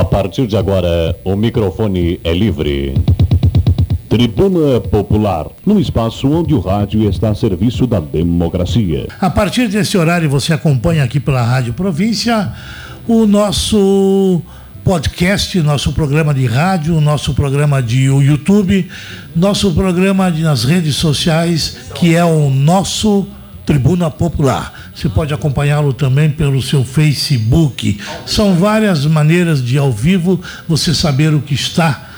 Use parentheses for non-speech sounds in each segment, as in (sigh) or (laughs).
A partir de agora, o microfone é livre. Tribuna Popular, num espaço onde o rádio está a serviço da democracia. A partir desse horário, você acompanha aqui pela Rádio Província o nosso podcast, nosso programa de rádio, nosso programa de YouTube, nosso programa de, nas redes sociais, que é o nosso Tribuna Popular. Você pode acompanhá-lo também pelo seu Facebook. São várias maneiras de ao vivo você saber o que está acontecendo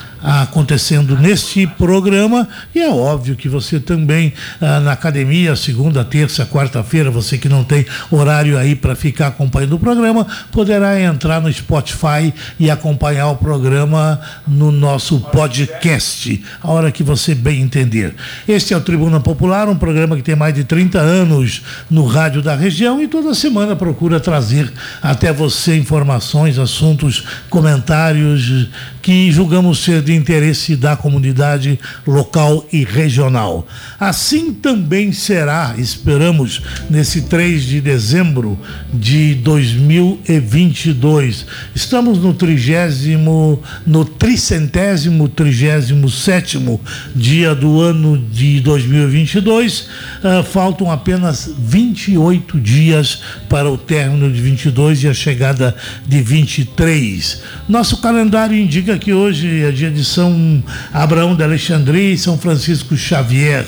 neste programa e é óbvio que você também ah, na academia, segunda, terça, quarta-feira, você que não tem horário aí para ficar acompanhando o programa, poderá entrar no Spotify e acompanhar o programa no nosso podcast, a hora que você bem entender. Este é o Tribuna Popular, um programa que tem mais de 30 anos no rádio da região e toda semana procura trazer até você informações, assuntos, comentários que julgamos ser de interesse da comunidade local e regional. Assim também será, esperamos, nesse 3 de dezembro de 2022. Estamos no trigésimo, no tricentésimo, trigésimo sétimo dia do ano de 2022. Uh, ah, faltam apenas 28 dias para o término de 22 e a chegada de 23. Nosso calendário indica que hoje é dia de são Abraão de Alexandria e São Francisco Xavier.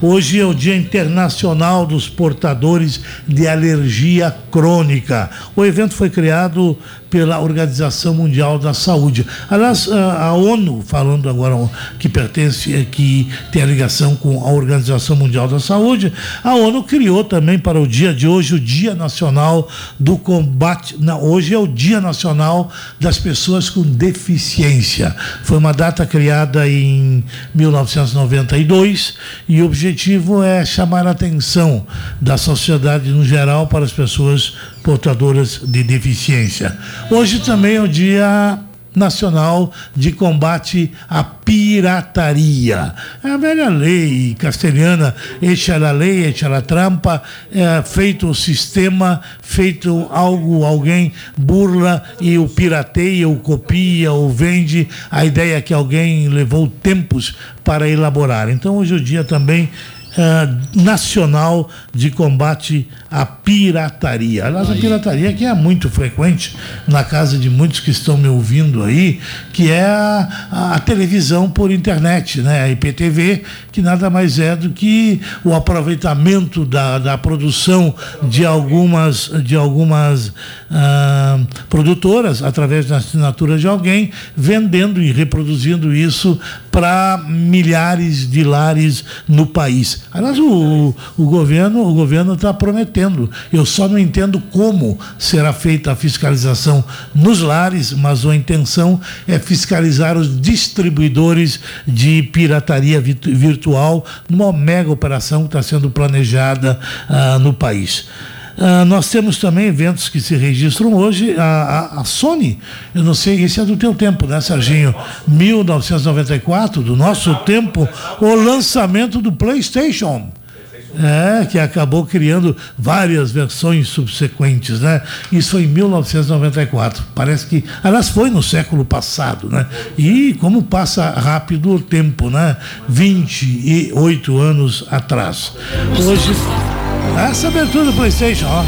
Hoje é o Dia Internacional dos Portadores de Alergia Crônica. O evento foi criado pela Organização Mundial da Saúde. Aliás, a ONU, falando agora que pertence, que tem a ligação com a Organização Mundial da Saúde, a ONU criou também para o dia de hoje o Dia Nacional do Combate. Hoje é o Dia Nacional das Pessoas com Deficiência. Foi uma data criada em 1992 e o objetivo é chamar a atenção da sociedade no geral para as pessoas portadoras de deficiência. Hoje também é o Dia Nacional de Combate à Pirataria. É a velha lei castelhana, echa la lei, echa la trampa, é feito o sistema, feito algo, alguém burla e o pirateia, o copia, ou vende, a ideia é que alguém levou tempos para elaborar. Então hoje o dia também uh, nacional de combate à pirataria. Aliás, a pirataria que é muito frequente na casa de muitos que estão me ouvindo aí, que é a, a televisão por internet, né? a IPTV, que nada mais é do que o aproveitamento da, da produção de algumas, de algumas uh, produtoras, através da assinatura de alguém, vendendo e reproduzindo isso para milhares de lares no país. Aliás, o, o governo o governo está prometendo. Eu só não entendo como será feita a fiscalização nos lares, mas a intenção é fiscalizar os distribuidores de pirataria virtual numa mega operação que está sendo planejada uh, no país. Uh, nós temos também eventos que se registram hoje. A, a, a, Sony, eu não sei, esse é do teu tempo, né, Serginho? 1994, do nosso tempo, o lançamento do PlayStation. É, que acabou criando várias versões subsequentes, né? Isso foi em 1994. Parece que, aliás, foi no século passado, né? E como passa rápido o tempo, né? 28 anos atrás. Hoje essa abertura do PlayStation, ó.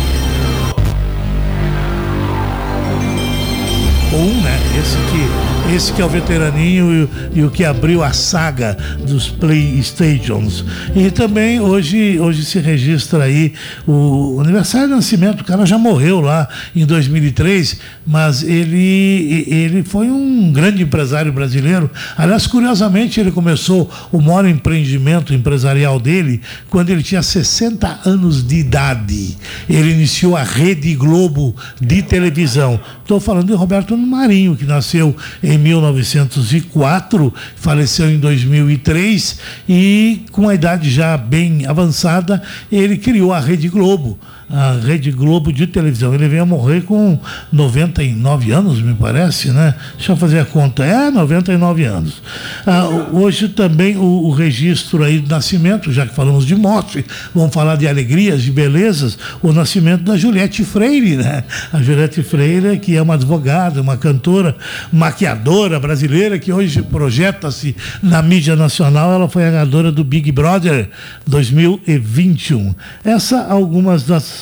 Um, né? Esse que esse que é o veteraninho e, e, o que abriu a saga dos Playstations. E também hoje, hoje se registra aí o aniversário de nascimento. O cara já morreu lá em 2003, mas ele, ele foi um grande empresário brasileiro. Aliás, curiosamente, ele começou o maior empreendimento empresarial dele quando ele tinha 60 anos de idade. Ele iniciou a Rede Globo de televisão. Estou falando de Roberto Marinho, que nasceu em em 1904, faleceu em 2003 e com a idade já bem avançada, ele criou a Rede Globo a Rede Globo de televisão. Ele veio a morrer com 99 anos, me parece, né? Deixa eu fazer a conta. É, 99 anos. Ah, hoje também o, o, registro aí do nascimento, já que falamos de morte, vamos falar de alegrias, de belezas, o nascimento da Juliette Freire, né? A Juliette Freire, que é uma advogada, uma cantora, maquiadora brasileira, que hoje projeta-se na mídia nacional, ela foi a ganhadora do Big Brother 2021. Essa algumas das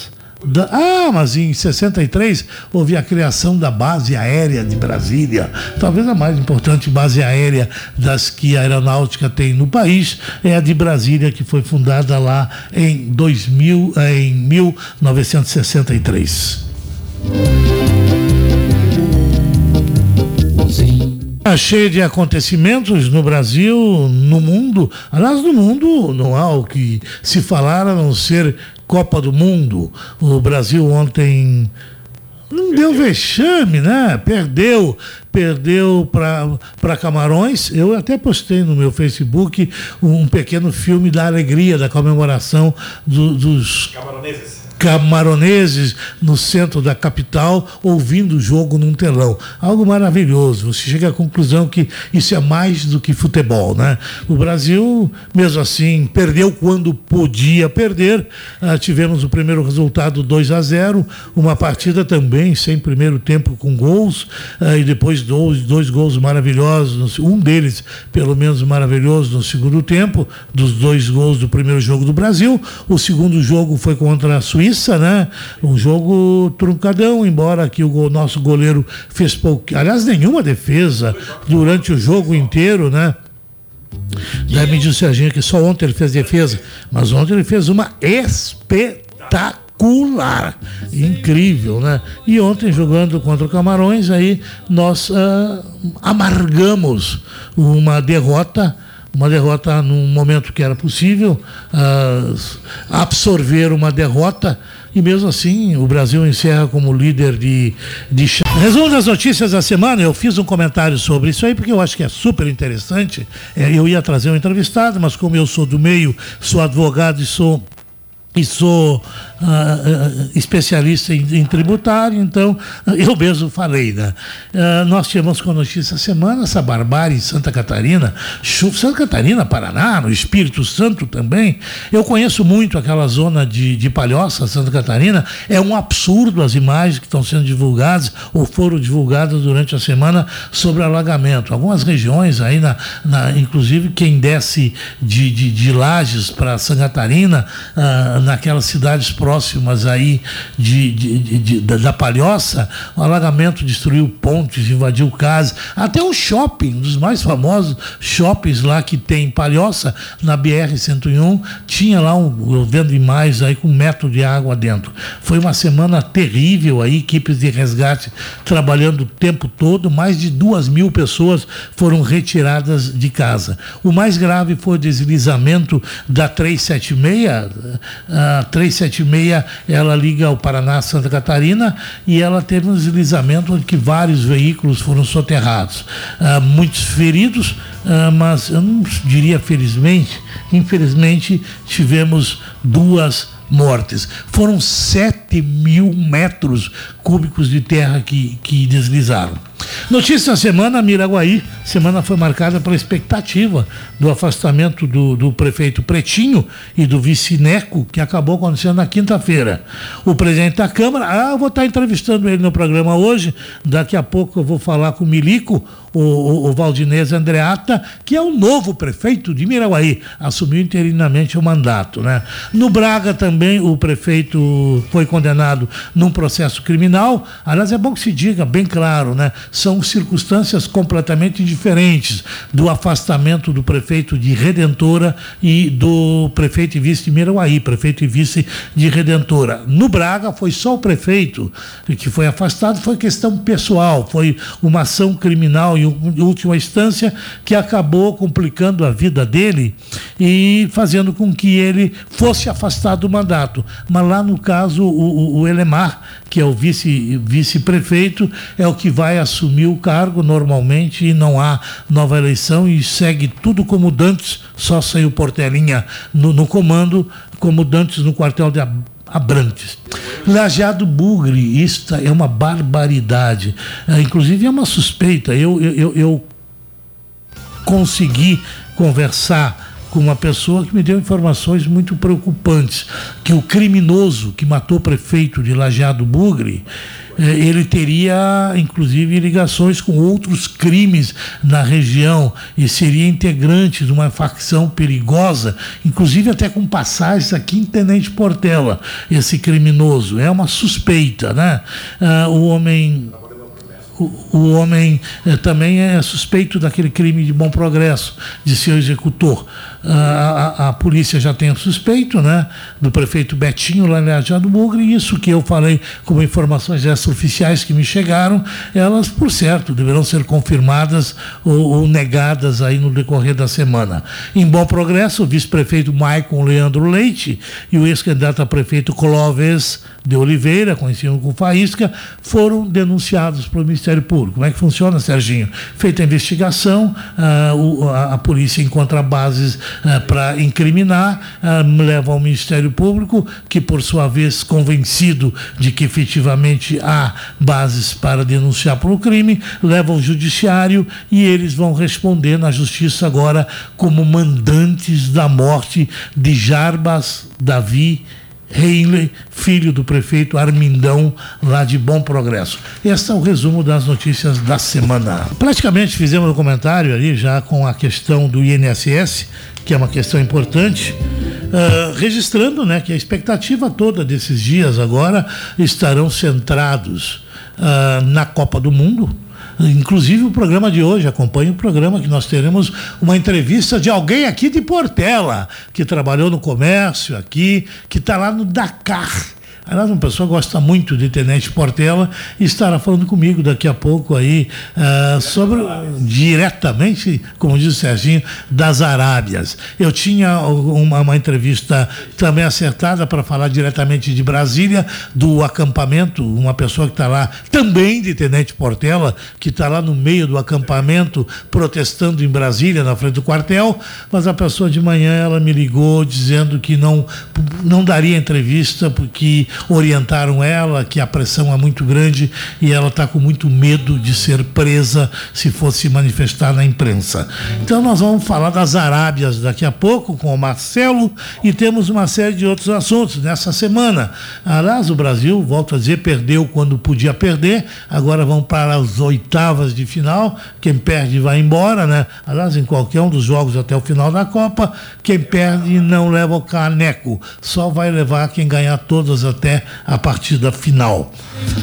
da, ah, mas em 63 houve a criação da base aérea de Brasília, talvez a mais importante base aérea das que a aeronáutica tem no país é a de Brasília que foi fundada lá em 2000, em 1963. Tá cheia de acontecimentos no Brasil, no mundo. Aliás, no mundo não há o que se falar a não ser Copa do Mundo. O Brasil ontem não deu vexame, né? Perdeu, perdeu para Camarões. Eu até postei no meu Facebook um pequeno filme da alegria, da comemoração do, dos. Camaroneses camaroneses no centro da capital ouvindo o jogo num telão. Algo maravilhoso. Você chega à conclusão que isso é mais do que futebol, né? O Brasil, mesmo assim, perdeu quando podia perder. Ah, tivemos o primeiro resultado 2 a 0, uma partida também sem primeiro tempo com gols ah, e depois dois, dois gols maravilhosos, um deles pelo menos maravilhoso no segundo tempo, dos dois gols do primeiro jogo do Brasil. O segundo jogo foi contra a Suíça Suíça, né? Um jogo truncadão, embora que o nosso goleiro fez pouco, aliás, nenhuma defesa durante o jogo inteiro, né? Daí me disse a gente que só ontem ele fez defesa, mas ontem ele fez uma espetacular, incrível, né? E ontem jogando contra o Camarões, aí nós uh, amargamos uma derrota uma derrota num momento que era possível, uh, absorver uma derrota e mesmo assim o Brasil encerra como líder de, de Resumo das notícias da semana, eu fiz um comentário sobre isso aí porque eu acho que é super interessante. É, eu ia trazer um entrevistado, mas como eu sou do meio, sou advogado e sou e sou uh, especialista em, em, tributário, então eu mesmo falei, né? Uh, nós tivemos com a notícia semana essa barbárie em Santa Catarina, Santa Catarina, Paraná, no Espírito Santo também. Eu conheço muito aquela zona de, de Palhoça, Santa Catarina. É um absurdo as imagens que estão sendo divulgadas ou foram divulgadas durante a semana sobre alagamento. Algumas regiões aí, na, na inclusive quem desce de, de, de Lages para Santa Catarina, uh, naquelas cidades próximas aí de, de, de, de, da Palhoça, o alagamento destruiu pontes, invadiu casas, até o shopping, um dos mais famosos shoppings lá que tem em Palhoça, na BR-101, tinha lá, um, eu vendo imagens aí com um metro de água dentro. Foi uma semana terrível aí, equipes de resgate trabalhando o tempo todo, mais de duas mil pessoas foram retiradas de casa. O mais grave foi o deslizamento da 376, a 376 ela liga ao Paraná Santa Catarina e ela teve um deslizamento onde que vários veículos foram soterrados. Ah, muitos feridos, ah, mas eu não diria felizmente, infelizmente tivemos duas mortes. Foram 7 mil metros cúbicos de terra que, que deslizaram. Notícia da semana, Miraguaí. Semana foi marcada pela expectativa do afastamento do, do prefeito Pretinho e do vice Neco, que acabou acontecendo na quinta-feira. O presidente da Câmara, ah, eu vou estar entrevistando ele no programa hoje. Daqui a pouco eu vou falar com o Milico, o, o, o Valdinez Andreata, que é o novo prefeito de Miraguaí, assumiu interinamente o mandato. Né? No Braga também o prefeito foi condenado num processo criminal. Aliás, é bom que se diga bem claro, né? São circunstâncias completamente diferentes do afastamento do prefeito de Redentora e do prefeito e vice de Mirauaí, prefeito e vice de Redentora. No Braga foi só o prefeito que foi afastado, foi questão pessoal, foi uma ação criminal em última instância que acabou complicando a vida dele e fazendo com que ele fosse afastado do mandato. Mas lá no caso o, o Elemar, que é o vice vice-prefeito, é o que vai assumir o cargo normalmente e não há nova eleição e segue tudo como dantes, só saiu Portelinha no, no comando, como dantes no quartel de Abrantes. Lajeado Bugre, isso é uma barbaridade. É, inclusive é uma suspeita. Eu, eu, eu consegui conversar com uma pessoa que me deu informações muito preocupantes, que o criminoso que matou o prefeito de Lajeado Bugre, eh, ele teria inclusive ligações com outros crimes na região e seria integrante de uma facção perigosa, inclusive até com passagens aqui em Tenente Portela, esse criminoso. É uma suspeita, né? Ah, o homem o, homem eh, também é suspeito daquele crime de bom progresso, de seu executor. A, a, a, polícia já tem o suspeito, né? Do prefeito Betinho lá do Bugre, e isso que eu falei como informações extraoficiais que me chegaram, elas, por certo, deverão ser confirmadas ou, ou negadas aí no decorrer da semana. Em bom progresso, o vice-prefeito Maicon Leandro Leite e o ex-candidato a prefeito Clóvis de Oliveira, conhecido como Faísca, foram denunciados pelo Ministério Público. Como é que funciona, Serginho? Feita a investigação, a, a, a polícia encontra bases para incriminar, leva ao Ministério Público, que por sua vez, convencido de que efetivamente há bases para denunciar por um crime, leva ao Judiciário e eles vão responder na Justiça agora como mandantes da morte de Jarbas Davi Heinley, filho do prefeito Armindão, lá de Bom Progresso. Esse é o resumo das notícias da semana. Praticamente fizemos um comentário ali já com a questão do INSS, que é uma questão importante, uh, registrando né, que a expectativa toda desses dias agora estarão centrados uh, na Copa do Mundo, Inclusive o programa de hoje, acompanhe o programa que nós teremos uma entrevista de alguém aqui de Portela, que trabalhou no comércio aqui, que está lá no Dakar Aliás, uma pessoa gosta muito de Tenente Portela e estará falando comigo daqui a pouco aí uh, sobre, diretamente, como diz o Serginho, das Arábias. Eu tinha uma, uma entrevista também acertada para falar diretamente de Brasília, do acampamento, uma pessoa que está lá, também de Tenente Portela, que está lá no meio do acampamento, protestando em Brasília, na frente do quartel, mas a pessoa de manhã ela me ligou dizendo que não, não daria entrevista porque orientaram ela que a pressão é muito grande e ela está com muito medo de ser presa se fosse manifestar na imprensa. Então nós vamos falar das Arábias daqui a pouco com o Marcelo e temos uma série de outros assuntos nessa semana. Aliás, o Brasil, volto a dizer, perdeu quando podia perder, agora vão para as oitavas de final. Quem perde vai embora, né? Aliás, em qualquer um dos jogos até o final da Copa, quem perde não leva o caneco, só vai levar quem ganhar todas até até a partida final.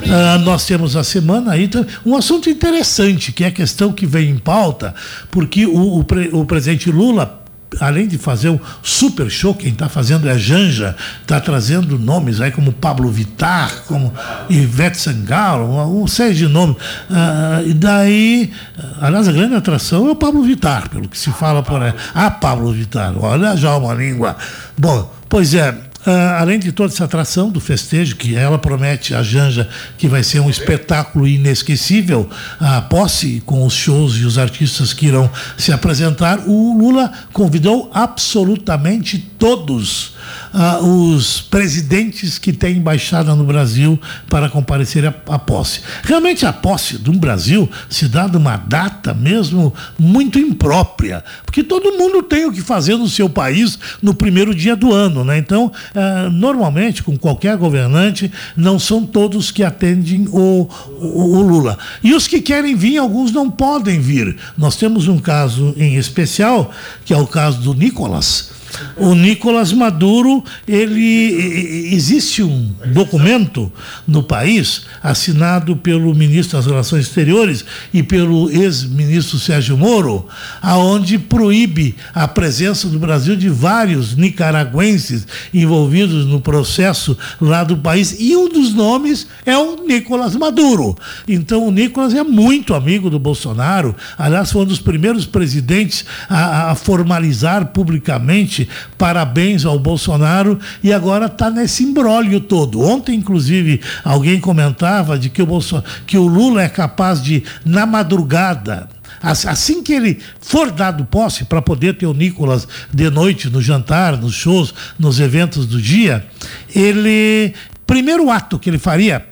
Uh, nós temos a semana aí um assunto interessante, que é a questão que vem em pauta, porque o, o, pre, o presidente Lula além de fazer um super show, quem está fazendo é a Janja, está trazendo nomes aí como Pablo Vittar, como Ivete Sangalo, um, um série de nomes. Uh, e daí, aliás, a grande atração é o Pablo Vittar, pelo que se fala por aí. Ah, Pablo Vittar, olha já uma língua. Bom, pois é, Uh, além de toda essa atração do festejo, que ela promete, a Janja, que vai ser um espetáculo inesquecível, a posse com os shows e os artistas que irão se apresentar, o Lula convidou absolutamente todos uh, os presidentes que têm embaixada no Brasil para comparecer à, posse. Realmente a posse do Brasil se dá numa data mesmo muito imprópria, porque todo mundo tem o que fazer no seu país no primeiro dia do ano, né? Então, uh, normalmente, com qualquer governante, não são todos que atendem o, o, o Lula. E os que querem vir, alguns não podem vir. Nós temos um caso em especial, que é o caso do Nicolas o Nicolás Maduro, ele existe um documento no país assinado pelo ministro das Relações Exteriores e pelo ex-ministro Sérgio Moro, aonde proíbe a presença do Brasil de vários nicaragüenses envolvidos no processo lá do país e um dos nomes é o Nicolás Maduro. Então o Nicolás é muito amigo do Bolsonaro, aliás foi um dos primeiros presidentes a, a formalizar publicamente parabéns ao Bolsonaro, e agora está nesse imbróglio todo. Ontem, inclusive, alguém comentava de que o, Bolso... que o Lula é capaz de, na madrugada, Assim que ele for dado posse para poder ter o Nicolas de noite no jantar, nos shows, nos eventos do dia, ele primeiro ato que ele faria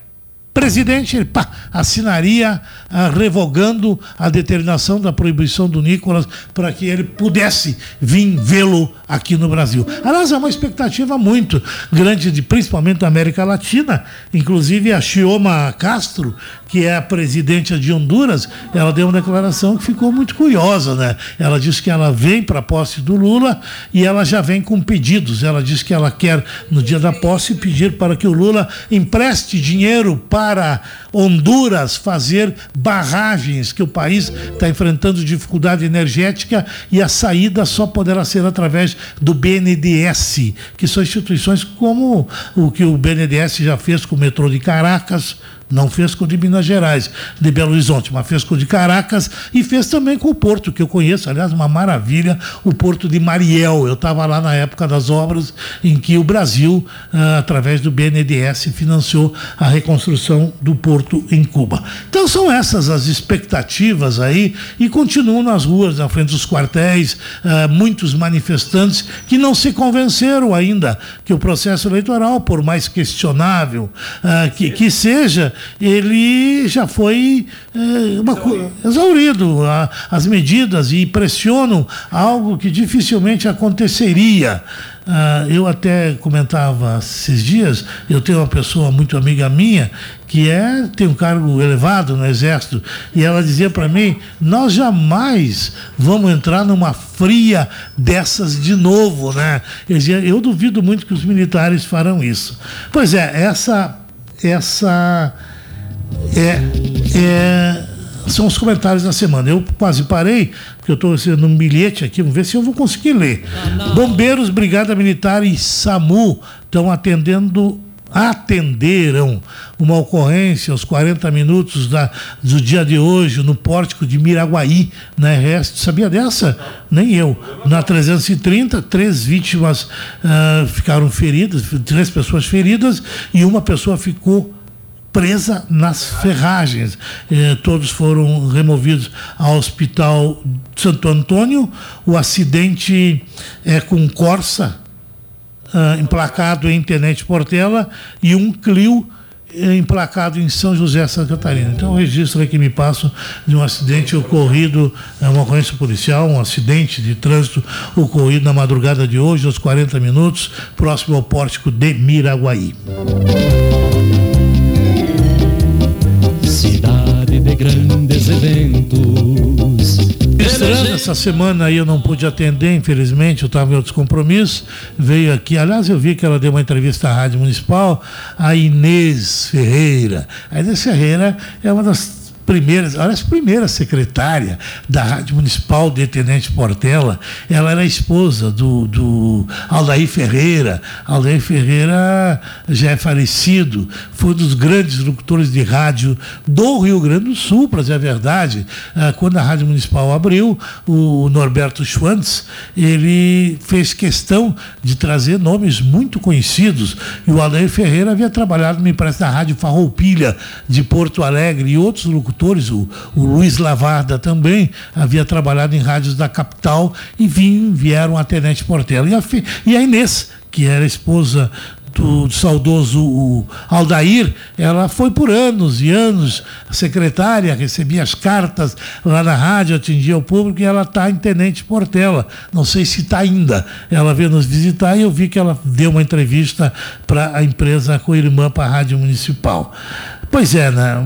presidente ele, pá, assinaria revogando a determinação da proibição do Nicolas para que ele pudesse vir vê-lo aqui no Brasil. Aliás, é uma expectativa muito grande, de, principalmente da América Latina. Inclusive a Xioma Castro, que é a presidente de Honduras, ela deu uma declaração que ficou muito curiosa, né? Ela disse que ela vem para a posse do Lula e ela já vem com pedidos. Ela disse que ela quer, no dia da posse, pedir para que o Lula empreste dinheiro para Honduras fazer barragens, que o país está enfrentando dificuldade energética e a saída só poderá ser através do BNDES, que são instituições como o que o BNDES já fez com o metrô de Caracas, não fez com o de Minas Gerais, de Belo Horizonte, mas fez com o de Caracas e fez também com o Porto, que eu conheço, aliás, uma maravilha, o Porto de Mariel. Eu estava lá na época das obras em que o Brasil, ah, através do BNDES, financiou a reconstrução do Porto em Cuba. Então são essas as expectativas aí e continuam nas ruas, na frente dos quartéis, ah, muitos manifestantes que não se convenceram ainda que o processo eleitoral, por mais questionável ah, que, que seja, ele já foi é, uma, exaurido a, as medidas e pressionam algo que dificilmente aconteceria. Ah, eu até comentava esses dias, eu tenho uma pessoa muito amiga minha que é tem um cargo elevado no exército e ela dizia para mim: nós jamais vamos entrar numa fria dessas de novo, né? Eu, dizia, eu duvido muito que os militares farão isso. Pois é, essa essa é, é, são os comentários da semana. Eu quase parei, porque eu estou recebendo um bilhete aqui, vamos ver se eu vou conseguir ler. Bombeiros, Brigada Militar e SAMU estão atendendo atenderam uma ocorrência aos 40 minutos da, do dia de hoje no pórtico de Miraguaí, na RS. Sabia dessa? Nem eu. Na 330, três vítimas uh, ficaram feridas, três pessoas feridas e uma pessoa ficou presa nas ferragens. Eh, todos foram removidos ao Hospital Santo Antônio. O acidente é com Corsa, ah, emplacado em Tenente Portela, e um Clio eh, emplacado em São José, Santa Catarina. Então, o registro aqui me passa de um acidente ocorrido, é uma ocorrência policial, um acidente de trânsito ocorrido na madrugada de hoje, aos 40 minutos, próximo ao pórtico de Miraguaí. Grandes eventos. Essa semana aí eu não pude atender, infelizmente, eu estava em outros compromissos. Veio aqui, aliás, eu vi que ela deu uma entrevista à Rádio Municipal, a Inês Ferreira. A Inês Ferreira é uma das primeiras, olha, a primeira secretária da Rádio Municipal de Tenente Portela, ela era esposa do, do Aldair Ferreira. Aldair Ferreira já é falecido, foi um dos grandes locutores de rádio do Rio Grande do Sul, para dizer a verdade. Ah, quando a Rádio Municipal abriu, o Norberto Schwantz, ele fez questão de trazer nomes muito conhecidos. E o Aldair Ferreira havia trabalhado, me parece, na Rádio Farroupilha de Porto Alegre e outros locutores locutores, o, o Luiz Lavarda também havia trabalhado em rádios da capital e vim, vieram a Tenente Portela. E a, e a Inês, que era esposa do saudoso Aldair, ela foi por anos e anos secretária, recebia as cartas lá na rádio, atendia o público e ela está em Tenente Portela. Não sei se está ainda. Ela veio nos visitar e eu vi que ela deu uma entrevista para a empresa com a irmã para a Rádio Municipal. Pois é, né?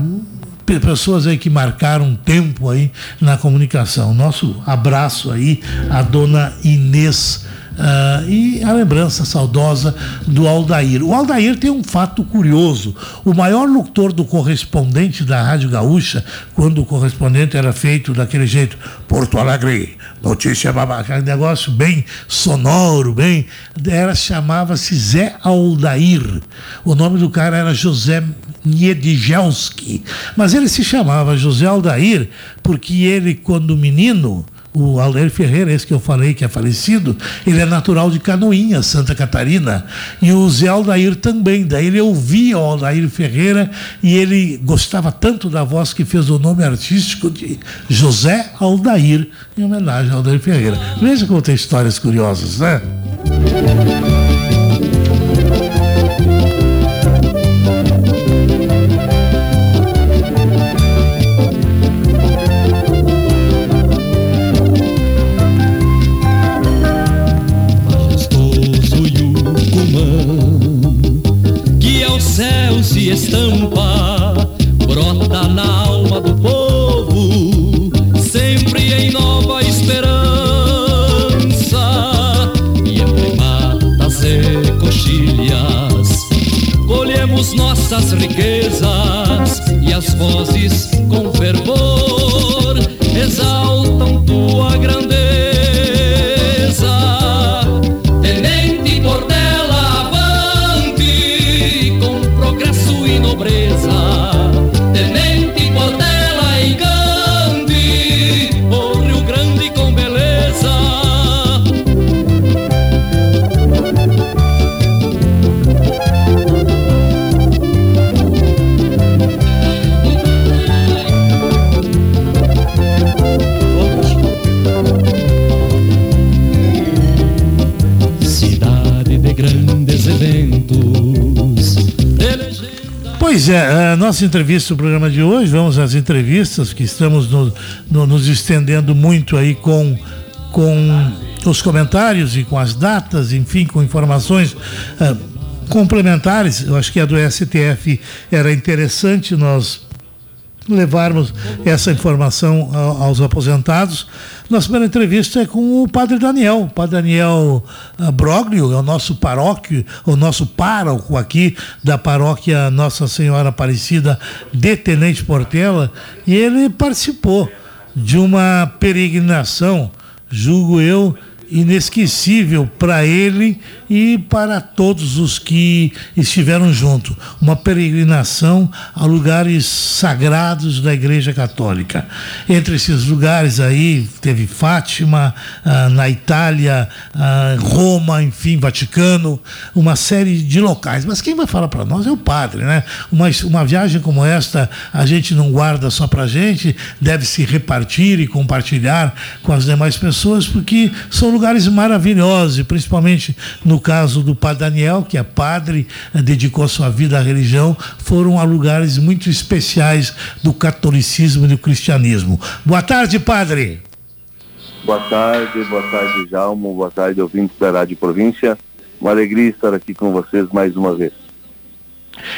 Pessoas aí que marcaram tempo aí na comunicação. Nosso abraço aí à dona Inês. Uh, e a lembrança saudosa do Aldair. O Aldair tem um fato curioso. O maior locutor do correspondente da Rádio Gaúcha, quando o correspondente era feito daquele jeito, Porto Alegre, notícia babaca, negócio bem sonoro, bem. Era, chamava-se Zé Aldair. O nome do cara era José Niedigelski. Mas ele se chamava José Aldair porque ele, quando menino, o Aldair Ferreira, esse que eu falei que é falecido, ele é natural de Canoinha, Santa Catarina. E o Zé Aldair também. Daí ele ouvia o Aldair Ferreira e ele gostava tanto da voz que fez o nome artístico de José Aldair, em homenagem ao Aldair Ferreira. Veja como tem histórias curiosas, né? Estampa brota na alma do povo, sempre em nova esperança. E entre matas e coxilhas, colhemos nossas riquezas e as vozes Pois é, a nossa entrevista, o programa de hoje, vamos às entrevistas, que estamos no, no, nos estendendo muito aí com, com os comentários e com as datas, enfim, com informações uh, complementares. Eu acho que a do STF era interessante nós levarmos essa informação aos aposentados. Nossa primeira entrevista é com o Padre Daniel. O Padre Daniel ah, Broglio é o nosso paróquio, o nosso pároco aqui da paróquia Nossa Senhora Aparecida de Tenente Portela, e ele participou de uma peregrinação, julgo eu, inesquecível para ele e para todos os que estiveram junto. Uma peregrinação a lugares sagrados da Igreja Católica. Entre esses lugares aí teve Fátima, ah, na Itália, ah, Roma, enfim, Vaticano, uma série de locais. Mas quem vai falar para nós é o padre, né? Uma, uma viagem como esta a gente não guarda só para gente, deve se repartir e compartilhar com as demais pessoas, porque são lugares maravilhosos, principalmente no caso do Padre Daniel, que é padre, eh, dedicou sua vida à religião, foram a lugares muito especiais do catolicismo e do cristianismo. Boa tarde, padre. Boa tarde, boa tarde, Jalmo, boa tarde, ouvintes da Rádio Província. Uma alegria estar aqui com vocês mais uma vez.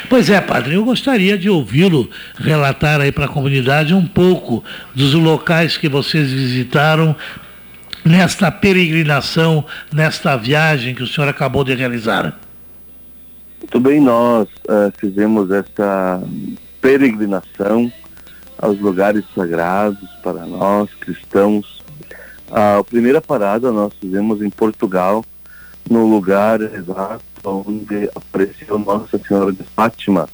Pois é, padre, eu gostaria de ouvi-lo relatar aí para a comunidade um pouco dos locais que vocês visitaram nesta peregrinação, nesta viagem que o senhor acabou de realizar? Muito bem, nós uh, fizemos esta peregrinação aos lugares sagrados para nós cristãos. A primeira parada nós fizemos em Portugal, no lugar exato onde apareceu Nossa Senhora de Fátima,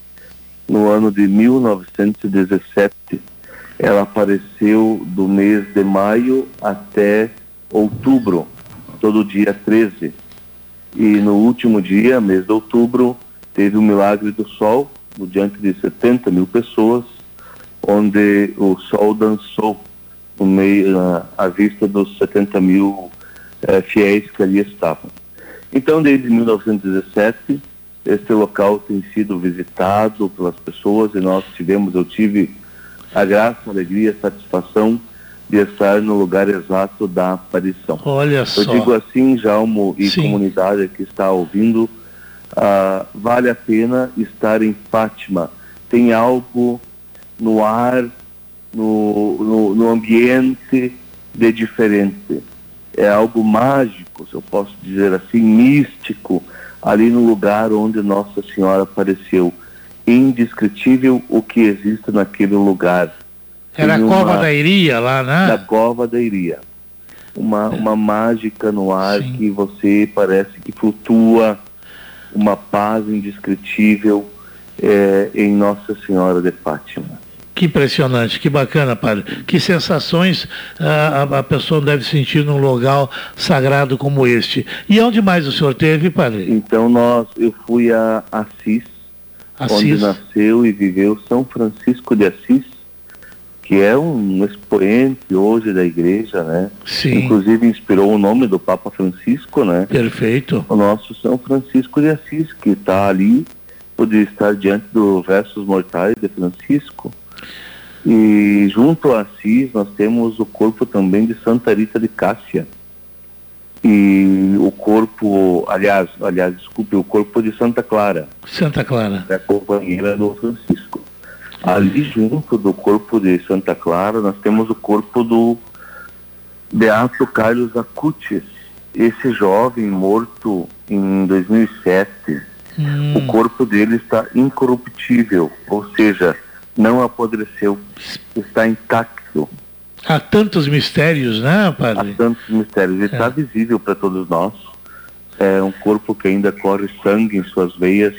no ano de 1917. Ela apareceu do mês de maio até outubro, todo dia 13. E no último dia, mês de outubro, teve o milagre do sol, diante de 70 mil pessoas, onde o sol dançou no meio, à vista dos 70 mil eh, fiéis que ali estavam. Então, desde 1917, este local tem sido visitado pelas pessoas e nós tivemos, eu tive a graça, a alegria, a satisfação de estar no lugar exato da aparição. Olha só. Eu digo assim, Jalmo e Sim. comunidade que está ouvindo, uh, vale a pena estar em Fátima. Tem algo no ar, no, no, no ambiente de diferente. É algo mágico, se eu posso dizer assim, místico, ali no lugar onde Nossa Senhora apareceu. Indescritível o que existe naquele lugar era a Cova da Iria lá, né? Da Cova da Iria. Uma, uma mágica no ar Sim. que você parece que flutua, uma paz indescritível é, em Nossa Senhora de Fátima. Que impressionante, que bacana, padre. Que sensações ah, a, a, pessoa deve sentir num local sagrado como este. E onde mais o senhor teve, padre? Então nós, eu fui a Assis, Assis. onde nasceu e viveu São Francisco de Assis, que é um expoente hoje da igreja, né? Sim. Inclusive inspirou o nome do Papa Francisco, né? Perfeito. O nosso São Francisco de Assis, que está ali, poderia estar diante do Versos Mortais de Francisco e junto a Assis nós temos o corpo também de Santa Rita de Cássia. E o corpo, aliás, aliás, desculpe, o corpo de Santa Clara. Santa Clara. É a companheira do Francisco. Ali junto do corpo de Santa Clara, nós temos o corpo do Beato Carlos Acutis, esse jovem morto em 2007. Hum. O corpo dele está incorruptível, ou seja, não apodreceu, está intacto. Há tantos mistérios, né, padre? Há tantos mistérios. Ele está é. visível para todos nós. É um corpo que ainda corre sangue em suas veias,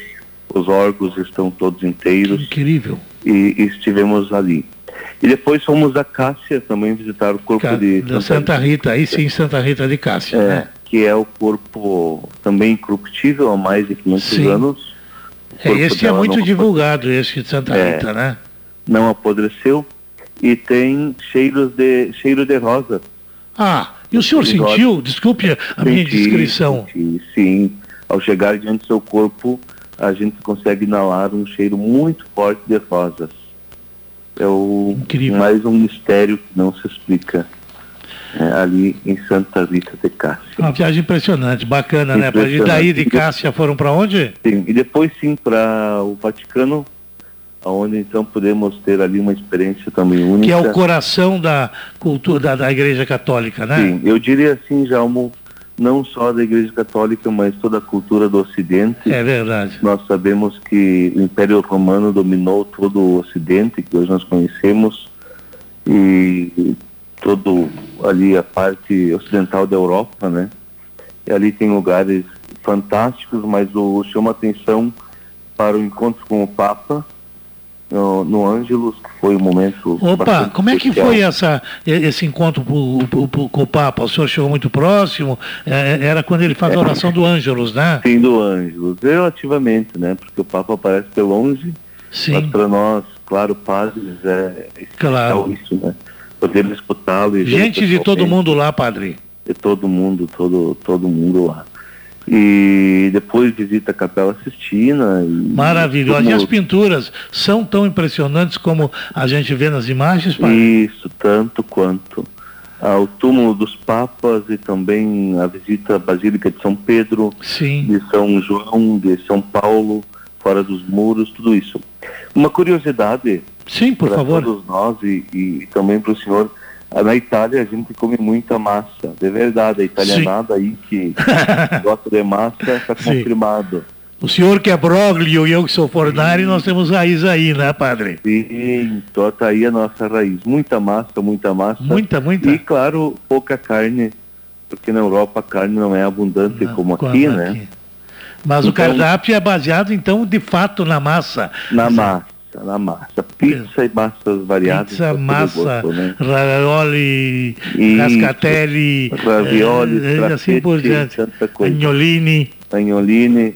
os órgãos estão todos inteiros. Incrível. E, e estivemos ali. E depois fomos a Cássia também visitar o corpo Ca... de da Santa, Rita. aí sim Santa Rita de Cássia. É, né? Que é o corpo também incorruptível há mais de 500 sim. anos é, esse é muito divulgado, esse de Santa é, Rita, né? Não apodreceu e tem cheiros de, cheiro de rosa. Ah, e o senhor sentiu, desculpe a senti, minha descrição. Senti, sim, ao chegar diante do seu corpo, a gente consegue inalar um cheiro muito forte de rosas. É o, Incrível. mais um mistério que não se explica é, ali em Santa Rita de Cássia. Uma viagem impressionante, bacana, né? E daí de Cássia foram para onde? Sim, e depois sim para o Vaticano, onde então podemos ter ali uma experiência também única. Que é o coração da cultura da, da Igreja Católica, né? Sim, eu diria assim, Jalmo, não só da Igreja Católica, mas toda a cultura do Ocidente. É verdade. Nós sabemos que o Império Romano dominou todo o Ocidente, que hoje nós conhecemos, e todo ali a parte ocidental da Europa, né? E ali tem lugares fantásticos, mas o chama atenção para o encontro com o Papa no, no Ângelos, que foi um momento. Opa, como é que foi essa, esse encontro com o Papa? O senhor chegou muito próximo? É, é, era quando ele faz a oração do Ângelos, né? Sim, do Ângelos, relativamente, né? Porque o Papa aparece de longe, Sim. mas para nós, claro, padres, é, é claro. isso, né? poder escutá-lo. Gente de todo mundo lá, padre. De todo mundo, todo, todo mundo lá. E depois visita a Capela Sistina. Maravilhosa. E as pinturas são tão impressionantes como a gente vê nas imagens, padre? Isso, tanto quanto. Ao túmulo dos Papas e também a visita à Basílica de São Pedro, Sim. de São João, de São Paulo, fora dos muros, tudo isso. Uma curiosidade Sim, por favor. todos nós e, e também para o senhor. Na Itália a gente come muita massa, de verdade, a italianada Sim. aí que (laughs) gosta de massa está confirmado. O senhor que é broglio e eu que sou fornari, nós temos raiz aí, né, padre? Sim, então tá aí a nossa raiz. Muita massa, muita massa. Muita, muita. E, claro, pouca carne, porque na Europa a carne não é abundante não, como aqui, né? Aqui. Mas então, o cardápio é baseado, então, de fato, na massa. Na massa na massa. Pizza e massas variadas. Pizza, massa, gosto, né? ravioli, cascatelli, ravioli, assim por diante. Agnolini. Agnolini